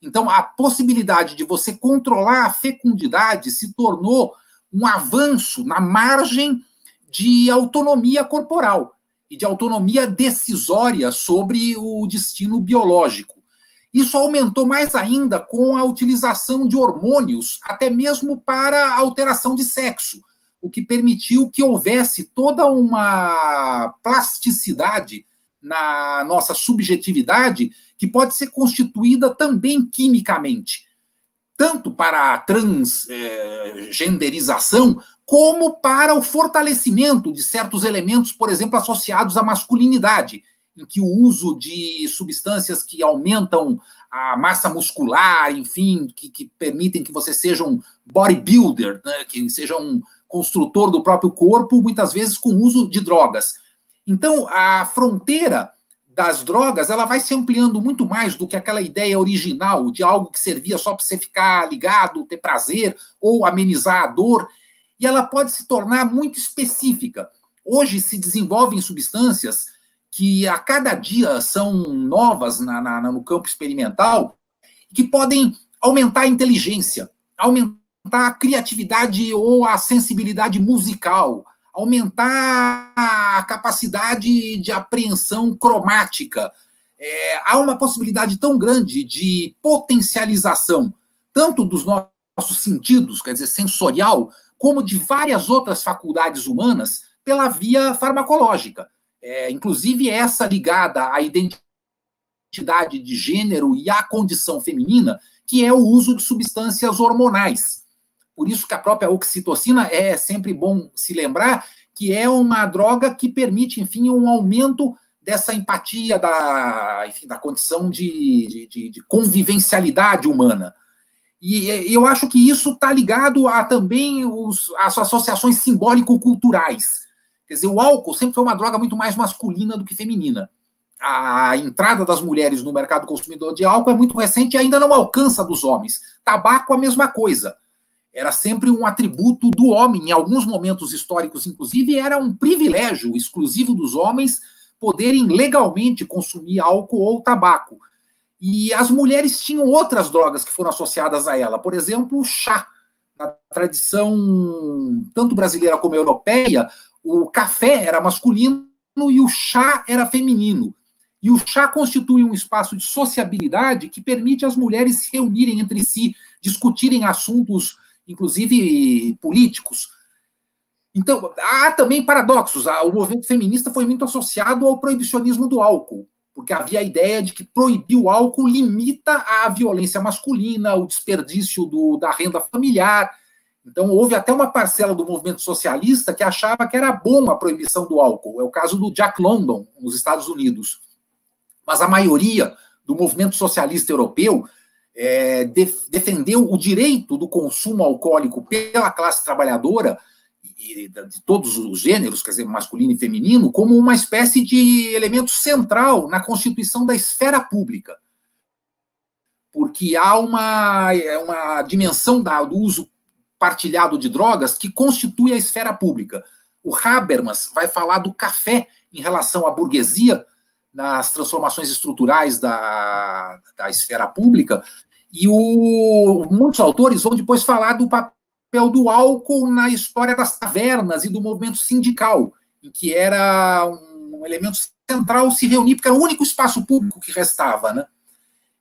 Então, a possibilidade de você controlar a fecundidade se tornou um avanço na margem de autonomia corporal e de autonomia decisória sobre o destino biológico. Isso aumentou mais ainda com a utilização de hormônios, até mesmo para alteração de sexo, o que permitiu que houvesse toda uma plasticidade na nossa subjetividade que pode ser constituída também quimicamente, tanto para a transgenderização, como para o fortalecimento de certos elementos, por exemplo, associados à masculinidade, em que o uso de substâncias que aumentam a massa muscular, enfim, que, que permitem que você seja um bodybuilder, né, que seja um construtor do próprio corpo, muitas vezes com uso de drogas. Então, a fronteira das drogas ela vai se ampliando muito mais do que aquela ideia original de algo que servia só para você ficar ligado, ter prazer ou amenizar a dor, e ela pode se tornar muito específica. Hoje se desenvolvem substâncias que a cada dia são novas na, na, no campo experimental, que podem aumentar a inteligência, aumentar a criatividade ou a sensibilidade musical, aumentar a capacidade de apreensão cromática. É, há uma possibilidade tão grande de potencialização, tanto dos nossos sentidos, quer dizer, sensorial, como de várias outras faculdades humanas, pela via farmacológica. É, inclusive essa ligada à identidade de gênero e à condição feminina, que é o uso de substâncias hormonais. Por isso que a própria oxitocina é sempre bom se lembrar que é uma droga que permite, enfim, um aumento dessa empatia, da, enfim, da condição de, de, de convivencialidade humana. E eu acho que isso está ligado a também os, as associações simbólico-culturais. Quer dizer, o álcool sempre foi uma droga muito mais masculina do que feminina. A entrada das mulheres no mercado consumidor de álcool é muito recente e ainda não alcança dos homens. Tabaco, a mesma coisa era sempre um atributo do homem. Em alguns momentos históricos, inclusive, era um privilégio exclusivo dos homens poderem legalmente consumir álcool ou tabaco. E as mulheres tinham outras drogas que foram associadas a ela, por exemplo, o chá. Na tradição tanto brasileira como europeia, o café era masculino e o chá era feminino. E o chá constitui um espaço de sociabilidade que permite às mulheres se reunirem entre si, discutirem assuntos inclusive políticos. Então, há também paradoxos. O movimento feminista foi muito associado ao proibicionismo do álcool, porque havia a ideia de que proibir o álcool limita a violência masculina, o desperdício do, da renda familiar. Então, houve até uma parcela do movimento socialista que achava que era bom a proibição do álcool. É o caso do Jack London, nos Estados Unidos. Mas a maioria do movimento socialista europeu é, def, defendeu o direito do consumo alcoólico pela classe trabalhadora, e, de todos os gêneros, quer dizer, masculino e feminino, como uma espécie de elemento central na constituição da esfera pública. Porque há uma, é uma dimensão da, do uso partilhado de drogas que constitui a esfera pública. O Habermas vai falar do café em relação à burguesia, nas transformações estruturais da, da esfera pública, e o, muitos autores vão depois falar do papel do álcool na história das tavernas e do movimento sindical, em que era um elemento central se reunir, porque era o único espaço público que restava. Né?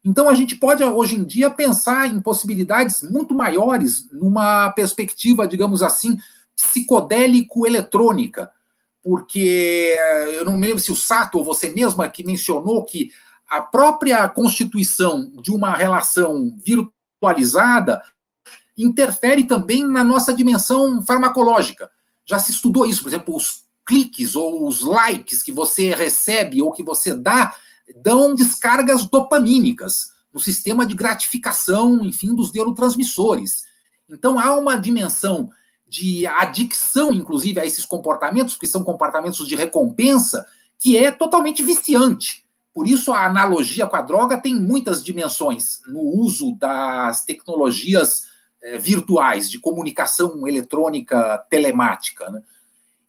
Então, a gente pode, hoje em dia, pensar em possibilidades muito maiores numa perspectiva, digamos assim, psicodélico-eletrônica, porque eu não me lembro se o Sato ou você mesma que mencionou que a própria constituição de uma relação virtualizada interfere também na nossa dimensão farmacológica. Já se estudou isso, por exemplo, os cliques ou os likes que você recebe ou que você dá dão descargas dopamínicas no sistema de gratificação, enfim, dos neurotransmissores. Então há uma dimensão de adicção, inclusive, a esses comportamentos, que são comportamentos de recompensa, que é totalmente viciante. Por isso, a analogia com a droga tem muitas dimensões no uso das tecnologias eh, virtuais de comunicação eletrônica telemática. Né?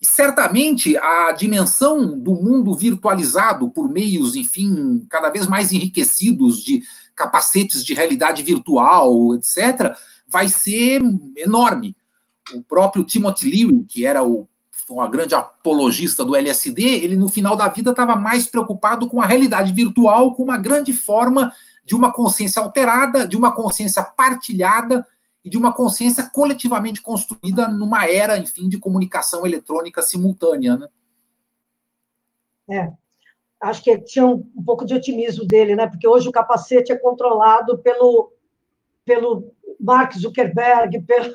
E certamente a dimensão do mundo virtualizado por meios, enfim, cada vez mais enriquecidos de capacetes de realidade virtual, etc., vai ser enorme. O próprio Timothy Leary, que era o uma grande apologista do LSD, ele no final da vida estava mais preocupado com a realidade virtual, com uma grande forma de uma consciência alterada, de uma consciência partilhada e de uma consciência coletivamente construída numa era, enfim, de comunicação eletrônica simultânea. Né? É, acho que tinha um, um pouco de otimismo dele, né? Porque hoje o capacete é controlado pelo, pelo Mark Zuckerberg, pelo,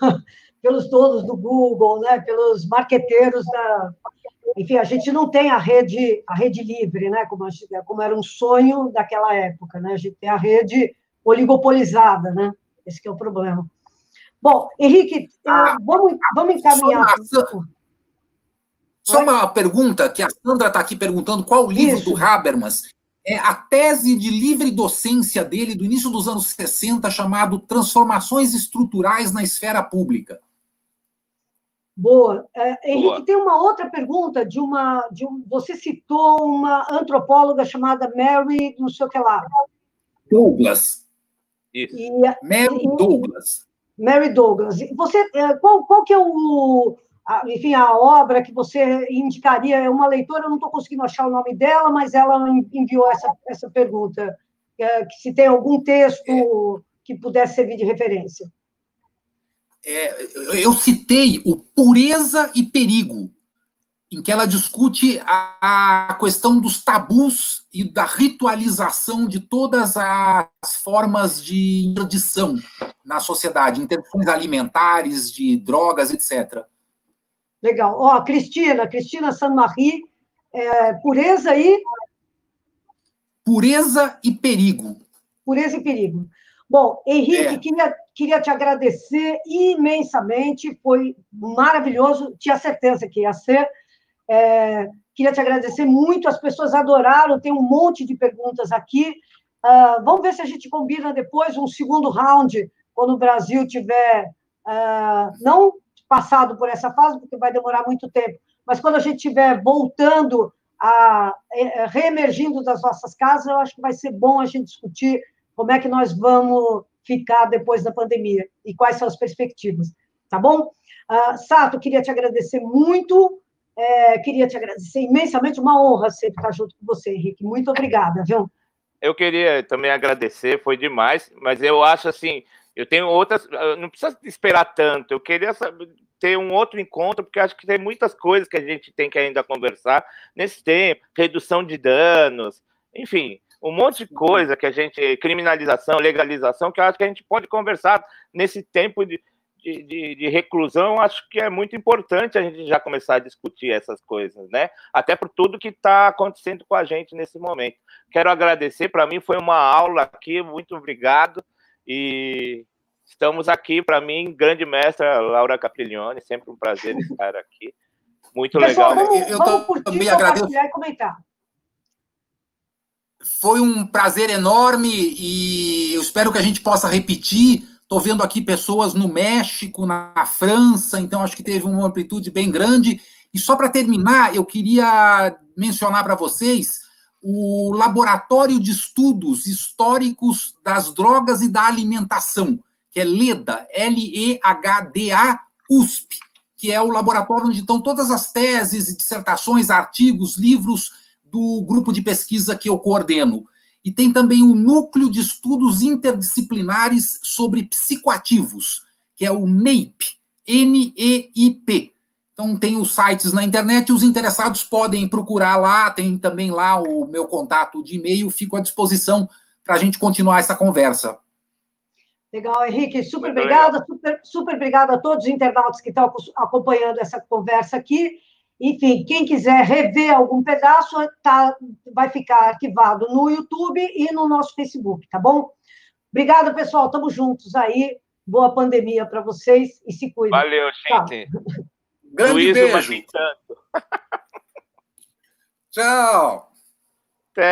pelos donos do Google, né, pelos marqueteiros da, enfim, a gente não tem a rede, a rede livre, né, como, como era um sonho daquela época, né, a gente tem a rede oligopolizada, né, esse é o problema. Bom, Henrique, ah, vamos, vamos encaminhar. Só, só uma pergunta, que a Sandra está aqui perguntando, qual o livro Isso. do Habermas é a tese de livre docência dele do início dos anos 60, chamado Transformações Estruturais na Esfera Pública. Boa. É, Henrique, Boa. tem uma outra pergunta de uma. De um, você citou uma antropóloga chamada Mary, não sei o que lá. Douglas. Isso. E, Mary e, Douglas. Mary Douglas. Você, é, qual, qual que é o, a, enfim, a obra que você indicaria? É uma leitora, eu não estou conseguindo achar o nome dela, mas ela enviou essa, essa pergunta. É, que se tem algum texto é. que pudesse servir de referência é, eu citei o Pureza e Perigo, em que ela discute a, a, questão dos tabus e da ritualização de todas as formas de interdição na sociedade, interdições alimentares, de drogas, etc. Legal. Ó, oh, Cristina, Cristina San-Marie, é, pureza e... Pureza e perigo. Pureza e perigo. Bom, Henrique, é. queria, queria te agradecer imensamente, foi maravilhoso, tinha certeza que ia ser. É, queria te agradecer muito, as pessoas adoraram, tem um monte de perguntas aqui. Uh, vamos ver se a gente combina depois um segundo round, quando o Brasil tiver, uh, não passado por essa fase, porque vai demorar muito tempo, mas quando a gente estiver voltando a é, reemergindo das nossas casas, eu acho que vai ser bom a gente discutir como é que nós vamos ficar depois da pandemia e quais são as perspectivas, tá bom? Uh, Sato, queria te agradecer muito, é, queria te agradecer imensamente, uma honra sempre estar junto com você, Henrique. Muito obrigada, viu? Eu queria também agradecer, foi demais, mas eu acho assim, eu tenho outras, não precisa esperar tanto, eu queria ter um outro encontro, porque acho que tem muitas coisas que a gente tem que ainda conversar nesse tempo, redução de danos, enfim, um monte de coisa que a gente, criminalização, legalização, que eu acho que a gente pode conversar nesse tempo de, de, de, reclusão, acho que é muito importante a gente já começar a discutir essas coisas, né? Até por tudo que está acontecendo com a gente nesse momento. Quero agradecer, para mim foi uma aula aqui, muito obrigado. E estamos aqui, para mim, grande mestra Laura Capriglione, sempre um prazer estar aqui. Muito Pessoal, legal. Vamos, eu vamos curtir, também agradeço. e comentar. Foi um prazer enorme e eu espero que a gente possa repetir. Estou vendo aqui pessoas no México, na França, então acho que teve uma amplitude bem grande. E só para terminar, eu queria mencionar para vocês o Laboratório de Estudos Históricos das Drogas e da Alimentação, que é LEDA, L-E-H-D-A, USP, que é o laboratório onde estão todas as teses, dissertações, artigos, livros do grupo de pesquisa que eu coordeno. E tem também o Núcleo de Estudos Interdisciplinares sobre Psicoativos, que é o NEIP, N-E-I-P. Então, tem os sites na internet, os interessados podem procurar lá, tem também lá o meu contato de e-mail, fico à disposição para a gente continuar essa conversa. Legal, Henrique, super obrigada, super, super obrigada a todos os internautas que estão acompanhando essa conversa aqui. Enfim, quem quiser rever algum pedaço, tá, vai ficar arquivado no YouTube e no nosso Facebook, tá bom? Obrigada, pessoal. Estamos juntos aí. Boa pandemia para vocês e se cuidem. Valeu, gente. Grande Luiz, beijo. Tchau.